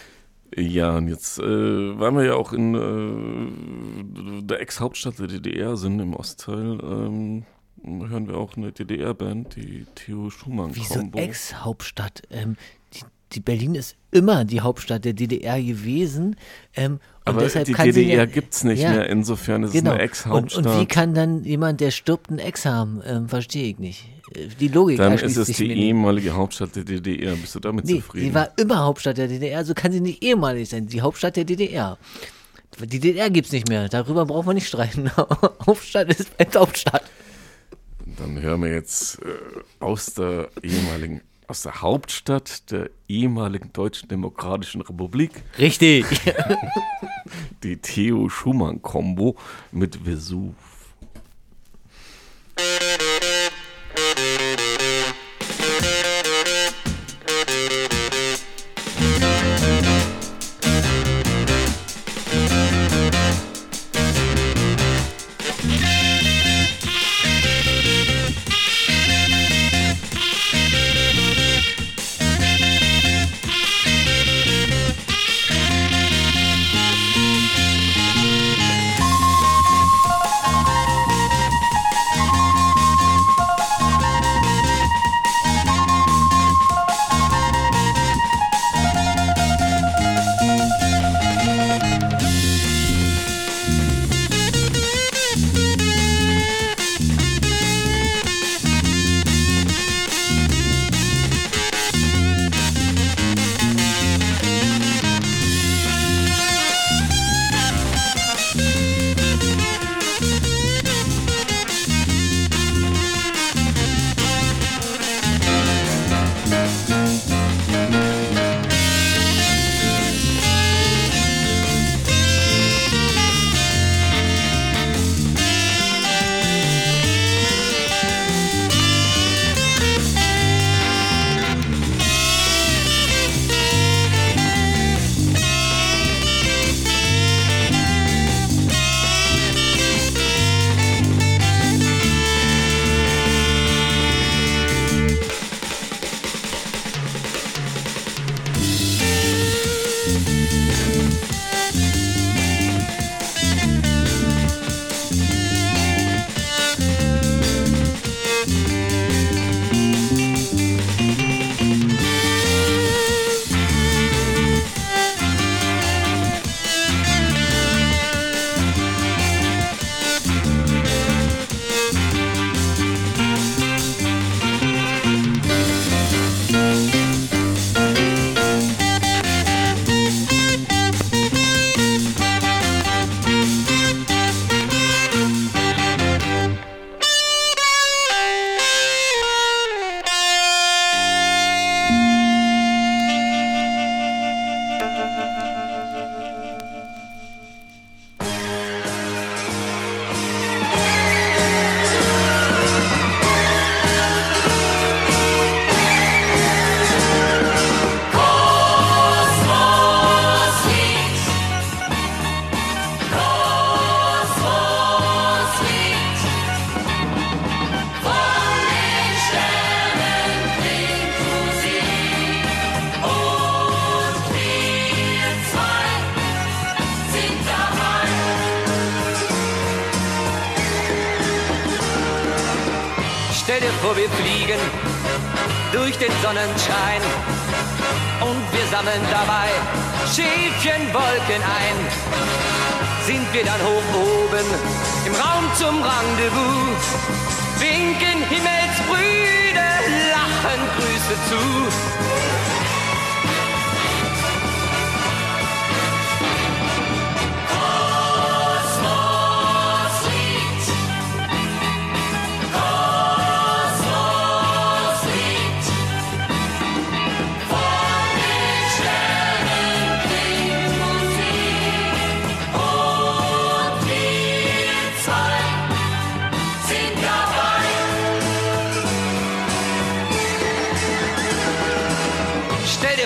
Speaker 4: Ja, und jetzt äh, waren wir ja auch in äh, der Ex-Hauptstadt der DDR, sind im Ostteil. Ähm, hören wir auch eine DDR-Band, die Theo Schumann
Speaker 1: Wieso. Ex-Hauptstadt? Ähm, die, die Berlin ist immer die Hauptstadt der DDR gewesen. Ähm,
Speaker 4: Aber
Speaker 1: deshalb
Speaker 4: die
Speaker 1: kann
Speaker 4: DDR
Speaker 1: ja-
Speaker 4: gibt's nicht
Speaker 1: ja,
Speaker 4: mehr, insofern ist es
Speaker 1: genau.
Speaker 4: eine
Speaker 1: Und,
Speaker 4: Ex-Hauptstadt.
Speaker 1: und wie kann dann jemand, der stirbt, ein Ex haben? Ähm, Verstehe ich nicht. Äh, Die Logik
Speaker 4: Dann ist es die ehemalige Hauptstadt der DDR. Bist du damit
Speaker 1: Nee,
Speaker 4: zufrieden?
Speaker 1: sie war immer Hauptstadt der DDR, so kann sie nicht ehemalig sein. Die Hauptstadt der DDR. Die DDR gibt's nicht mehr, darüber brauchen wir nicht streiten. Hauptstadt ist Hauptstadt.
Speaker 4: Dann hören wir jetzt äh, aus der ehemaligen, aus der Hauptstadt der ehemaligen Deutschen Demokratischen Republik.
Speaker 1: Richtig.
Speaker 4: Die Theo Schumann Combo mit Vesuv.
Speaker 16: Wir fliegen durch den Sonnenschein und wir sammeln dabei Schäfchenwolken ein. Sind wir dann hoch oben im Raum zum Rendezvous, winken Himmelsbrüder, lachen Grüße zu.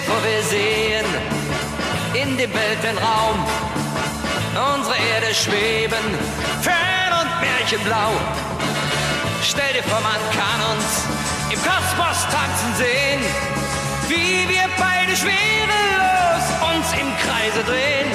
Speaker 16: Stell dir vor, wir sehen in dem Weltenraum unsere Erde schweben, fern und märchenblau. Stell dir vor, man kann uns im Kosmos tanzen sehen, wie wir beide schwerelos uns im Kreise drehen.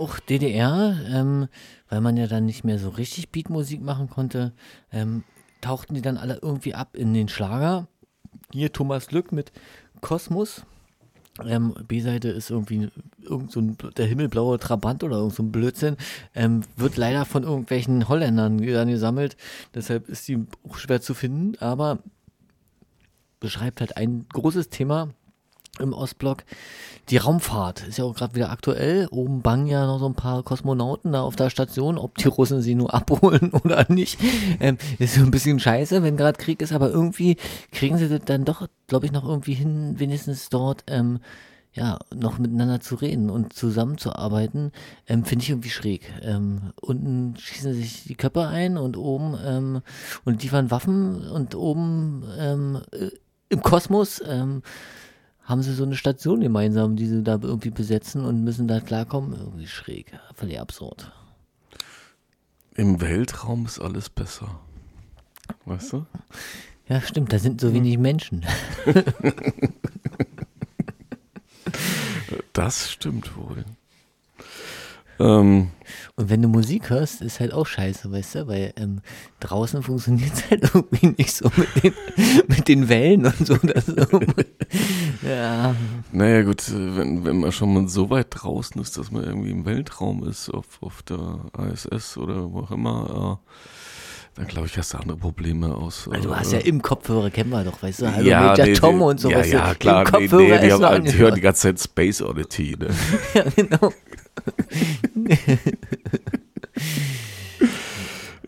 Speaker 1: Auch DDR, ähm, weil man ja dann nicht mehr so richtig Beatmusik machen konnte, ähm, tauchten die dann alle irgendwie ab in den Schlager. Hier Thomas Lück mit Kosmos. Ähm, B-Seite ist irgendwie irgend so ein, der himmelblaue Trabant oder irgend so ein Blödsinn. Ähm, wird leider von irgendwelchen Holländern gesammelt. Deshalb ist die auch schwer zu finden, aber beschreibt halt ein großes Thema im Ostblock. Die Raumfahrt ist ja auch gerade wieder aktuell. Oben bangen ja noch so ein paar Kosmonauten da auf der Station, ob die Russen sie nur abholen oder nicht. Ähm, ist so ein bisschen scheiße, wenn gerade Krieg ist, aber irgendwie kriegen sie das dann doch, glaube ich, noch irgendwie hin, wenigstens dort ähm, ja, noch miteinander zu reden und zusammenzuarbeiten, ähm, finde ich irgendwie schräg. Ähm, unten schießen sich die Köpfe ein und oben ähm, und liefern Waffen und oben ähm, äh, im Kosmos ähm, haben sie so eine Station gemeinsam, die sie da irgendwie besetzen und müssen da klarkommen. Irgendwie schräg, völlig absurd.
Speaker 4: Im Weltraum ist alles besser. Weißt du?
Speaker 1: Ja, stimmt, da sind so wenig Menschen.
Speaker 4: Das stimmt wohl. Ähm,
Speaker 1: Und wenn du Musik hörst, ist halt auch scheiße, weißt du, weil ähm, draußen funktioniert es halt irgendwie nicht so mit den, mit den Wellen und so. Das so ja.
Speaker 4: Naja gut, äh, wenn, wenn man schon mal so weit draußen ist, dass man irgendwie im Weltraum ist, auf, auf der ISS oder wo auch immer, äh, dann glaube ich, hast du andere Probleme aus.
Speaker 1: Also du
Speaker 4: äh,
Speaker 1: hast ja im Kopfhörer, kennen wir doch, weißt du, Hallo
Speaker 4: ja,
Speaker 1: Major
Speaker 4: nee,
Speaker 1: Tom
Speaker 4: nee,
Speaker 1: und so.
Speaker 4: Ja,
Speaker 1: weißt du,
Speaker 4: ja, klar.
Speaker 1: Im
Speaker 4: Nee,
Speaker 1: Kopfhörer
Speaker 4: nee, die,
Speaker 1: ist
Speaker 4: haben, die hören die ganze Zeit Space Oddity. Ne?
Speaker 1: Ja, genau.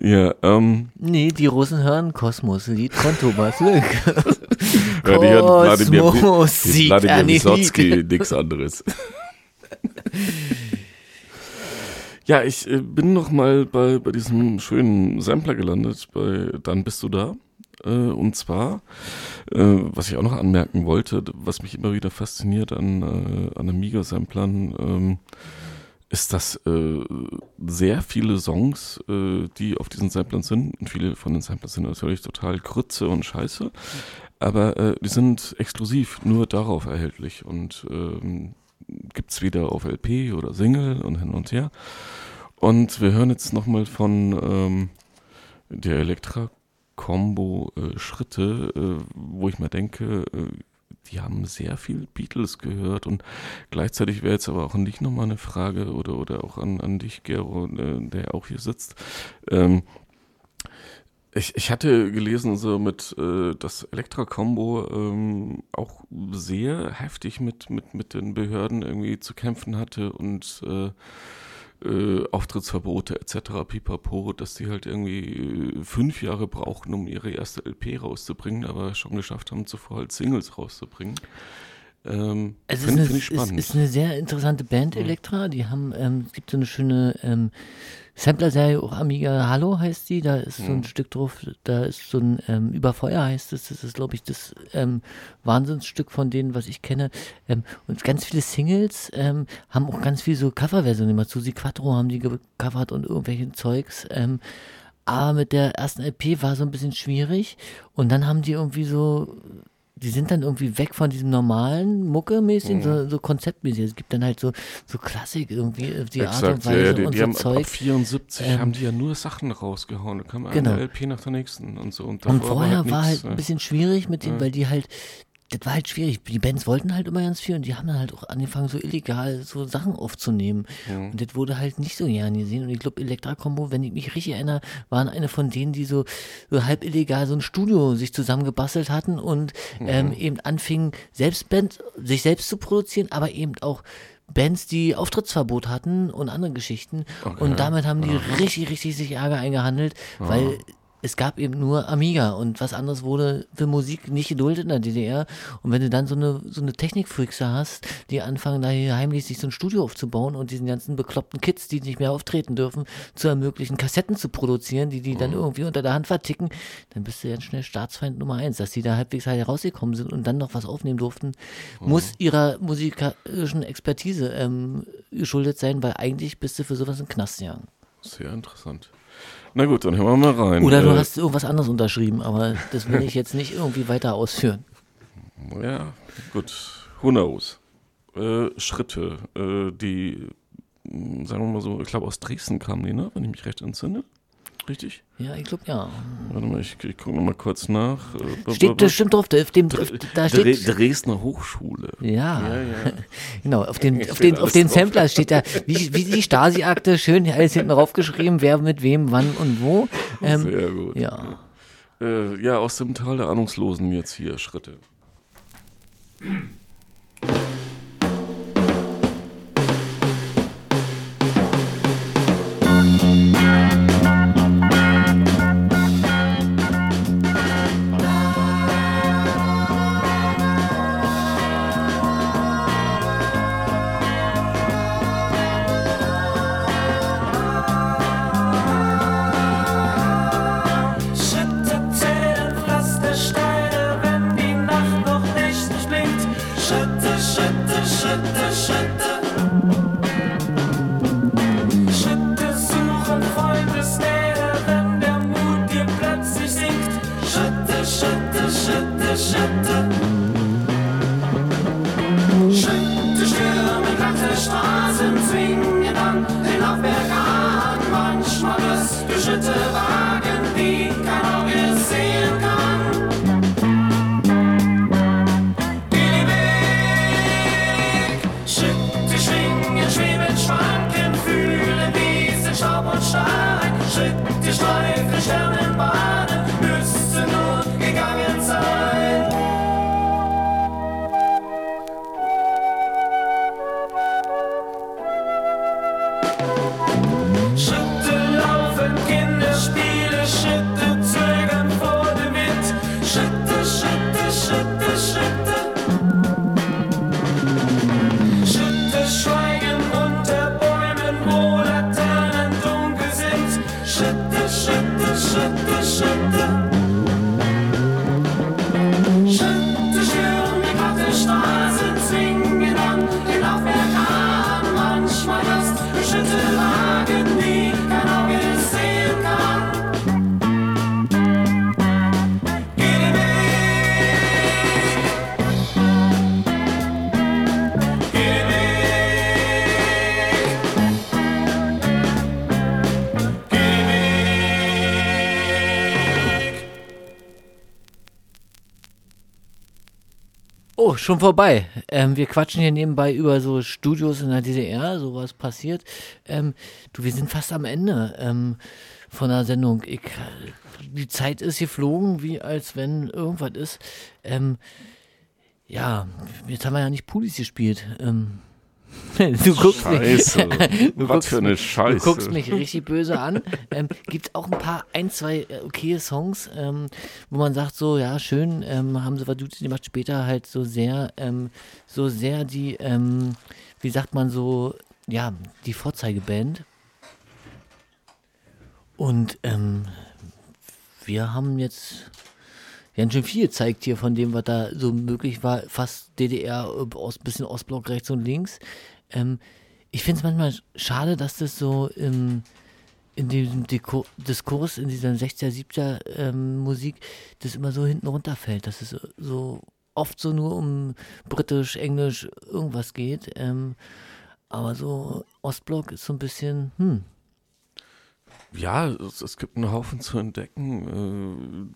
Speaker 4: ja, ähm.
Speaker 1: Nee, die Russen hören Kosmos, Lied von Thomas Lück.
Speaker 4: Ja, die hören Wisotzki,
Speaker 1: Elite.
Speaker 4: nichts anderes. ja, ich äh, bin noch mal bei, bei diesem schönen Sampler gelandet, bei Dann bist du da. Äh, und zwar, äh, was ich auch noch anmerken wollte, was mich immer wieder fasziniert an, äh, an Amiga-Samplern, ähm, ist, dass äh, sehr viele Songs, äh, die auf diesen Samplern sind, und viele von den Samplern sind natürlich total Grütze und Scheiße, aber äh, die sind exklusiv nur darauf erhältlich. Und ähm, gibt wieder auf LP oder Single und hin und her. Und wir hören jetzt nochmal von ähm, der Elektra Combo äh, Schritte, äh, wo ich mir denke, äh, die haben sehr viel Beatles gehört und gleichzeitig wäre jetzt aber auch an dich nochmal eine Frage oder, oder auch an, an dich, Gero, äh, der auch hier sitzt. Ähm, ich, ich hatte gelesen, so mit, äh, dass Elektra Combo ähm, auch sehr heftig mit, mit, mit den Behörden irgendwie zu kämpfen hatte und äh, äh, Auftrittsverbote etc. pipapo, dass die halt irgendwie äh, fünf Jahre brauchten, um ihre erste LP rauszubringen, aber schon geschafft haben, zuvor halt Singles rauszubringen. Ähm,
Speaker 1: Es ist,
Speaker 4: Finde
Speaker 1: eine,
Speaker 4: find ich
Speaker 1: ist,
Speaker 4: spannend.
Speaker 1: ist eine sehr interessante Band, Elektra. Die haben, ähm, es gibt so eine schöne ähm, Sampler-Serie, auch Amiga Hallo heißt die. Da ist so ein
Speaker 4: Mhm.
Speaker 1: Stück drauf, da ist so ein ähm, Über Feuer heißt es. Das ist, glaube ich, das ähm, Wahnsinnsstück von denen, was ich kenne. Ähm, und ganz viele Singles ähm, haben auch ganz viel so Coverversionen immer. Susi Quattro haben die gecovert und irgendwelche Zeugs. Aber mit der ersten LP war so ein bisschen schwierig. Und dann haben die irgendwie so, die sind dann irgendwie weg von diesem normalen Mucke-mäßig,
Speaker 4: Mhm.
Speaker 1: so, so konzeptmäßig. Es gibt dann halt so, so Klassik irgendwie, äh, die Art und
Speaker 4: Exakt,
Speaker 1: Weise
Speaker 4: ja, die,
Speaker 1: und
Speaker 4: die
Speaker 1: so
Speaker 4: haben ab,
Speaker 1: Zeug.
Speaker 4: ab 74
Speaker 1: Ähm,
Speaker 4: haben die ja nur Sachen rausgehauen. Da kam
Speaker 1: Genau.
Speaker 4: eine LP nach der nächsten und so. Und,
Speaker 1: Und vorher war
Speaker 4: nix,
Speaker 1: halt ein bisschen schwierig mit denen, weil die halt, das war halt schwierig. Die Bands wollten halt immer ganz viel und die haben dann halt auch angefangen, so illegal so Sachen aufzunehmen.
Speaker 4: Mhm.
Speaker 1: Und das wurde halt nicht so gern gesehen. Und ich glaube, Elektra Combo, wenn ich mich richtig erinnere, waren eine von denen, die so, so halb illegal so ein Studio sich zusammengebastelt hatten und
Speaker 4: Mhm.
Speaker 1: ähm, eben anfingen, selbst Bands, sich selbst zu produzieren, aber eben auch Bands, die Auftrittsverbot hatten und andere Geschichten.
Speaker 4: Okay.
Speaker 1: Und damit haben die richtig, richtig sich Ärger eingehandelt,
Speaker 4: Aha.
Speaker 1: weil es gab eben nur Amiga und was anderes wurde für Musik nicht geduldet in der DDR. Und wenn du dann so eine, so eine Technikfreaks hast, die anfangen, da hier heimlich sich so ein Studio aufzubauen und diesen ganzen bekloppten Kids, die nicht mehr auftreten dürfen, zu ermöglichen, Kassetten zu produzieren, die die dann irgendwie unter der Hand verticken, dann bist du ganz schnell Staatsfeind Nummer eins. Dass die da halbwegs halt rausgekommen sind und dann noch was aufnehmen durften, muss ihrer musikalischen Expertise ähm, geschuldet sein, weil eigentlich bist du für sowas im Knast gegangen.
Speaker 4: Sehr interessant. Na gut, dann hören wir mal rein.
Speaker 1: Oder du
Speaker 4: Äh,
Speaker 1: hast irgendwas anderes unterschrieben, aber das will ich jetzt nicht irgendwie weiter ausführen.
Speaker 4: Ja, gut. Who knows? Äh, Schritte, äh, die, sagen wir mal so, ich glaube aus Dresden kamen die, ne? Wenn ich mich recht entsinne. Richtig?
Speaker 1: Ja, ich glaube ja.
Speaker 4: Warte mal, ich, ich gucke nochmal kurz nach. Äh,
Speaker 1: Steht bestimmt drauf, auf dem,
Speaker 4: Dre-
Speaker 1: da steht.
Speaker 4: Dresdner Hochschule.
Speaker 1: Ja,
Speaker 4: ja, ja.
Speaker 1: genau. Auf den, auf
Speaker 4: Steht
Speaker 1: den, auf den. Sampler steht da, wie, wie die Stasi-Akte, schön alles hinten draufgeschrieben, wer mit wem, wann und wo. Ähm,
Speaker 4: Sehr gut.
Speaker 1: Ja.
Speaker 4: Äh, ja, aus dem Tal der Ahnungslosen jetzt hier. Schritte
Speaker 1: schon vorbei. Ähm, wir quatschen hier nebenbei über so Studios in der DDR, sowas passiert. Ähm, du, wir sind fast am Ende ähm, von der Sendung. Ich, die Zeit ist geflogen, wie als wenn irgendwas ist. Ähm, ja, jetzt haben wir ja nicht Pulis gespielt. Du guckst
Speaker 4: Scheiße.
Speaker 1: mich, du
Speaker 4: Was
Speaker 1: guckst
Speaker 4: für eine Scheiße.
Speaker 1: Du guckst mich richtig böse an. Ähm, gibt auch ein paar, ein, zwei äh, okaye Songs, ähm, wo man sagt so, ja schön, ähm, haben sie was Gutes gemacht. Später halt so sehr, ähm, so sehr die, ähm, wie sagt man so, ja, die Vorzeigeband. Und ähm, wir haben jetzt ganz schön viel gezeigt hier von dem, was da so möglich war. Fast DDR, Ost, bisschen Ostblock rechts und links. Ähm, ich finde es manchmal schade, dass das so im, in diesem Deko Diskurs, in dieser 60er, 70er ähm, Musik, das immer so hinten runterfällt, dass es so oft so nur um Britisch, Englisch, irgendwas geht. Ähm, aber so Ostblock ist so ein bisschen, hm.
Speaker 4: Ja, es, es gibt einen Haufen zu entdecken.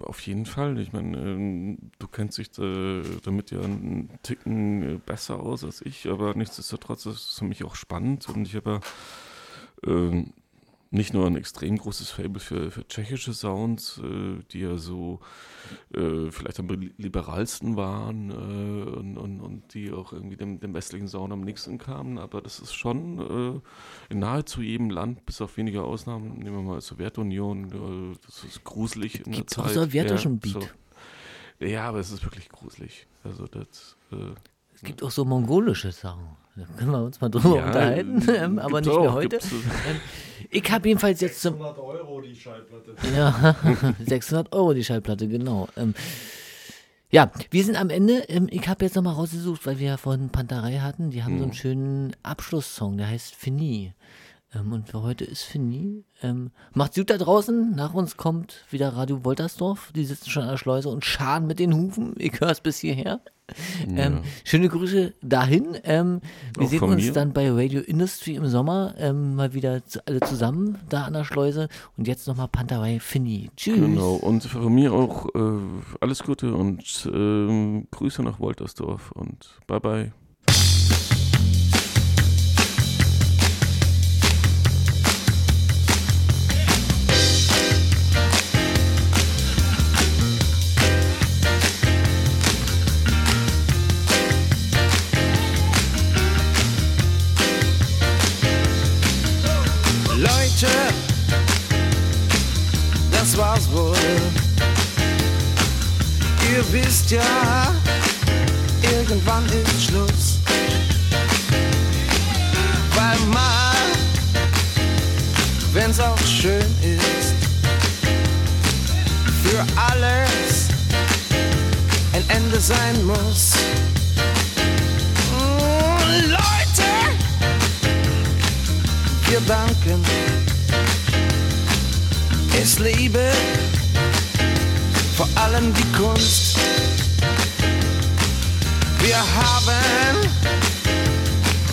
Speaker 4: Äh, auf jeden Fall. Ich meine, äh, du kennst dich äh, damit ja einen Ticken äh, besser aus als ich, aber nichtsdestotrotz ist es für mich auch spannend und ich habe ja äh, nicht nur ein extrem großes Fable für, für tschechische Sounds, äh, die ja so äh, vielleicht am liberalsten waren äh, und, und, und, die auch irgendwie dem, dem westlichen Sound am nächsten kamen, aber das ist schon äh, in nahezu jedem Land, bis auf wenige Ausnahmen, nehmen wir mal Sowjetunion, äh, das ist gruselig in der Zeit.
Speaker 1: Auch sowjetischen
Speaker 4: ja,
Speaker 1: Beat.
Speaker 4: So. Ja, aber es ist wirklich gruselig. Also das äh,
Speaker 1: es gibt auch so mongolische Sachen. Da können wir uns mal drüber
Speaker 4: Ja,
Speaker 1: unterhalten, ähm, aber nicht
Speaker 4: auch,
Speaker 1: mehr heute. Ähm, ich habe jedenfalls jetzt zum
Speaker 17: 600 Euro die Schallplatte.
Speaker 1: Ja, 600 Euro die Schallplatte, genau. Ähm, ja, wir sind am Ende. Ähm, ich habe jetzt nochmal rausgesucht, weil wir ja vorhin Panterei hatten. Die haben so einen
Speaker 4: Mhm.
Speaker 1: schönen Abschlusssong, der heißt Fini. Ähm, und für heute ist Fini. Ähm, macht's gut da draußen. Nach uns kommt wieder Radio Woltersdorf. Die sitzen schon an der Schleuse und scharen mit den Hufen. Ich höre es bis hierher. Ähm,
Speaker 4: Ja.
Speaker 1: schöne Grüße dahin. Ähm, wir
Speaker 4: Auch
Speaker 1: sehen uns
Speaker 4: mir.
Speaker 1: dann bei Radio Industry im Sommer ähm, mal wieder zu, alle zusammen da an der Schleuse. Und jetzt nochmal Panterei Fini. Tschüss.
Speaker 4: Genau, und von mir auch äh, alles Gute und ähm, Grüße nach Woltersdorf und bye bye.
Speaker 7: Ihr wisst ja, irgendwann ist Schluss. Weil mal, wenn's auch schön ist, für alles ein Ende sein muss. Leute, wir danken. ist Liebe, vor allem die Kunst. Wir haben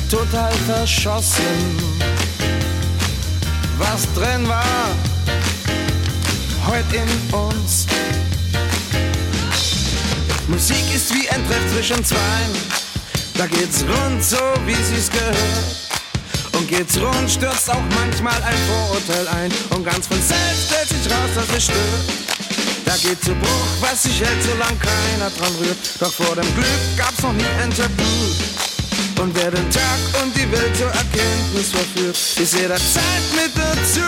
Speaker 7: total verschossen, was drin war, heute in uns. Musik ist wie ein Treff zwischen Zweien, da geht's rund so, wie sie's gehört. Und geht's rund, stürzt auch manchmal ein Vorurteil ein. Und ganz von selbst stellt sich raus, dass es stört. Da geht zu Bruch, was sich hält, solange keiner dran rührt. Doch vor dem Glück gab's noch nie ein Tabu. Und wer den Tag und die Welt zur Erkenntnis verführt, ist jederzeit mit dazu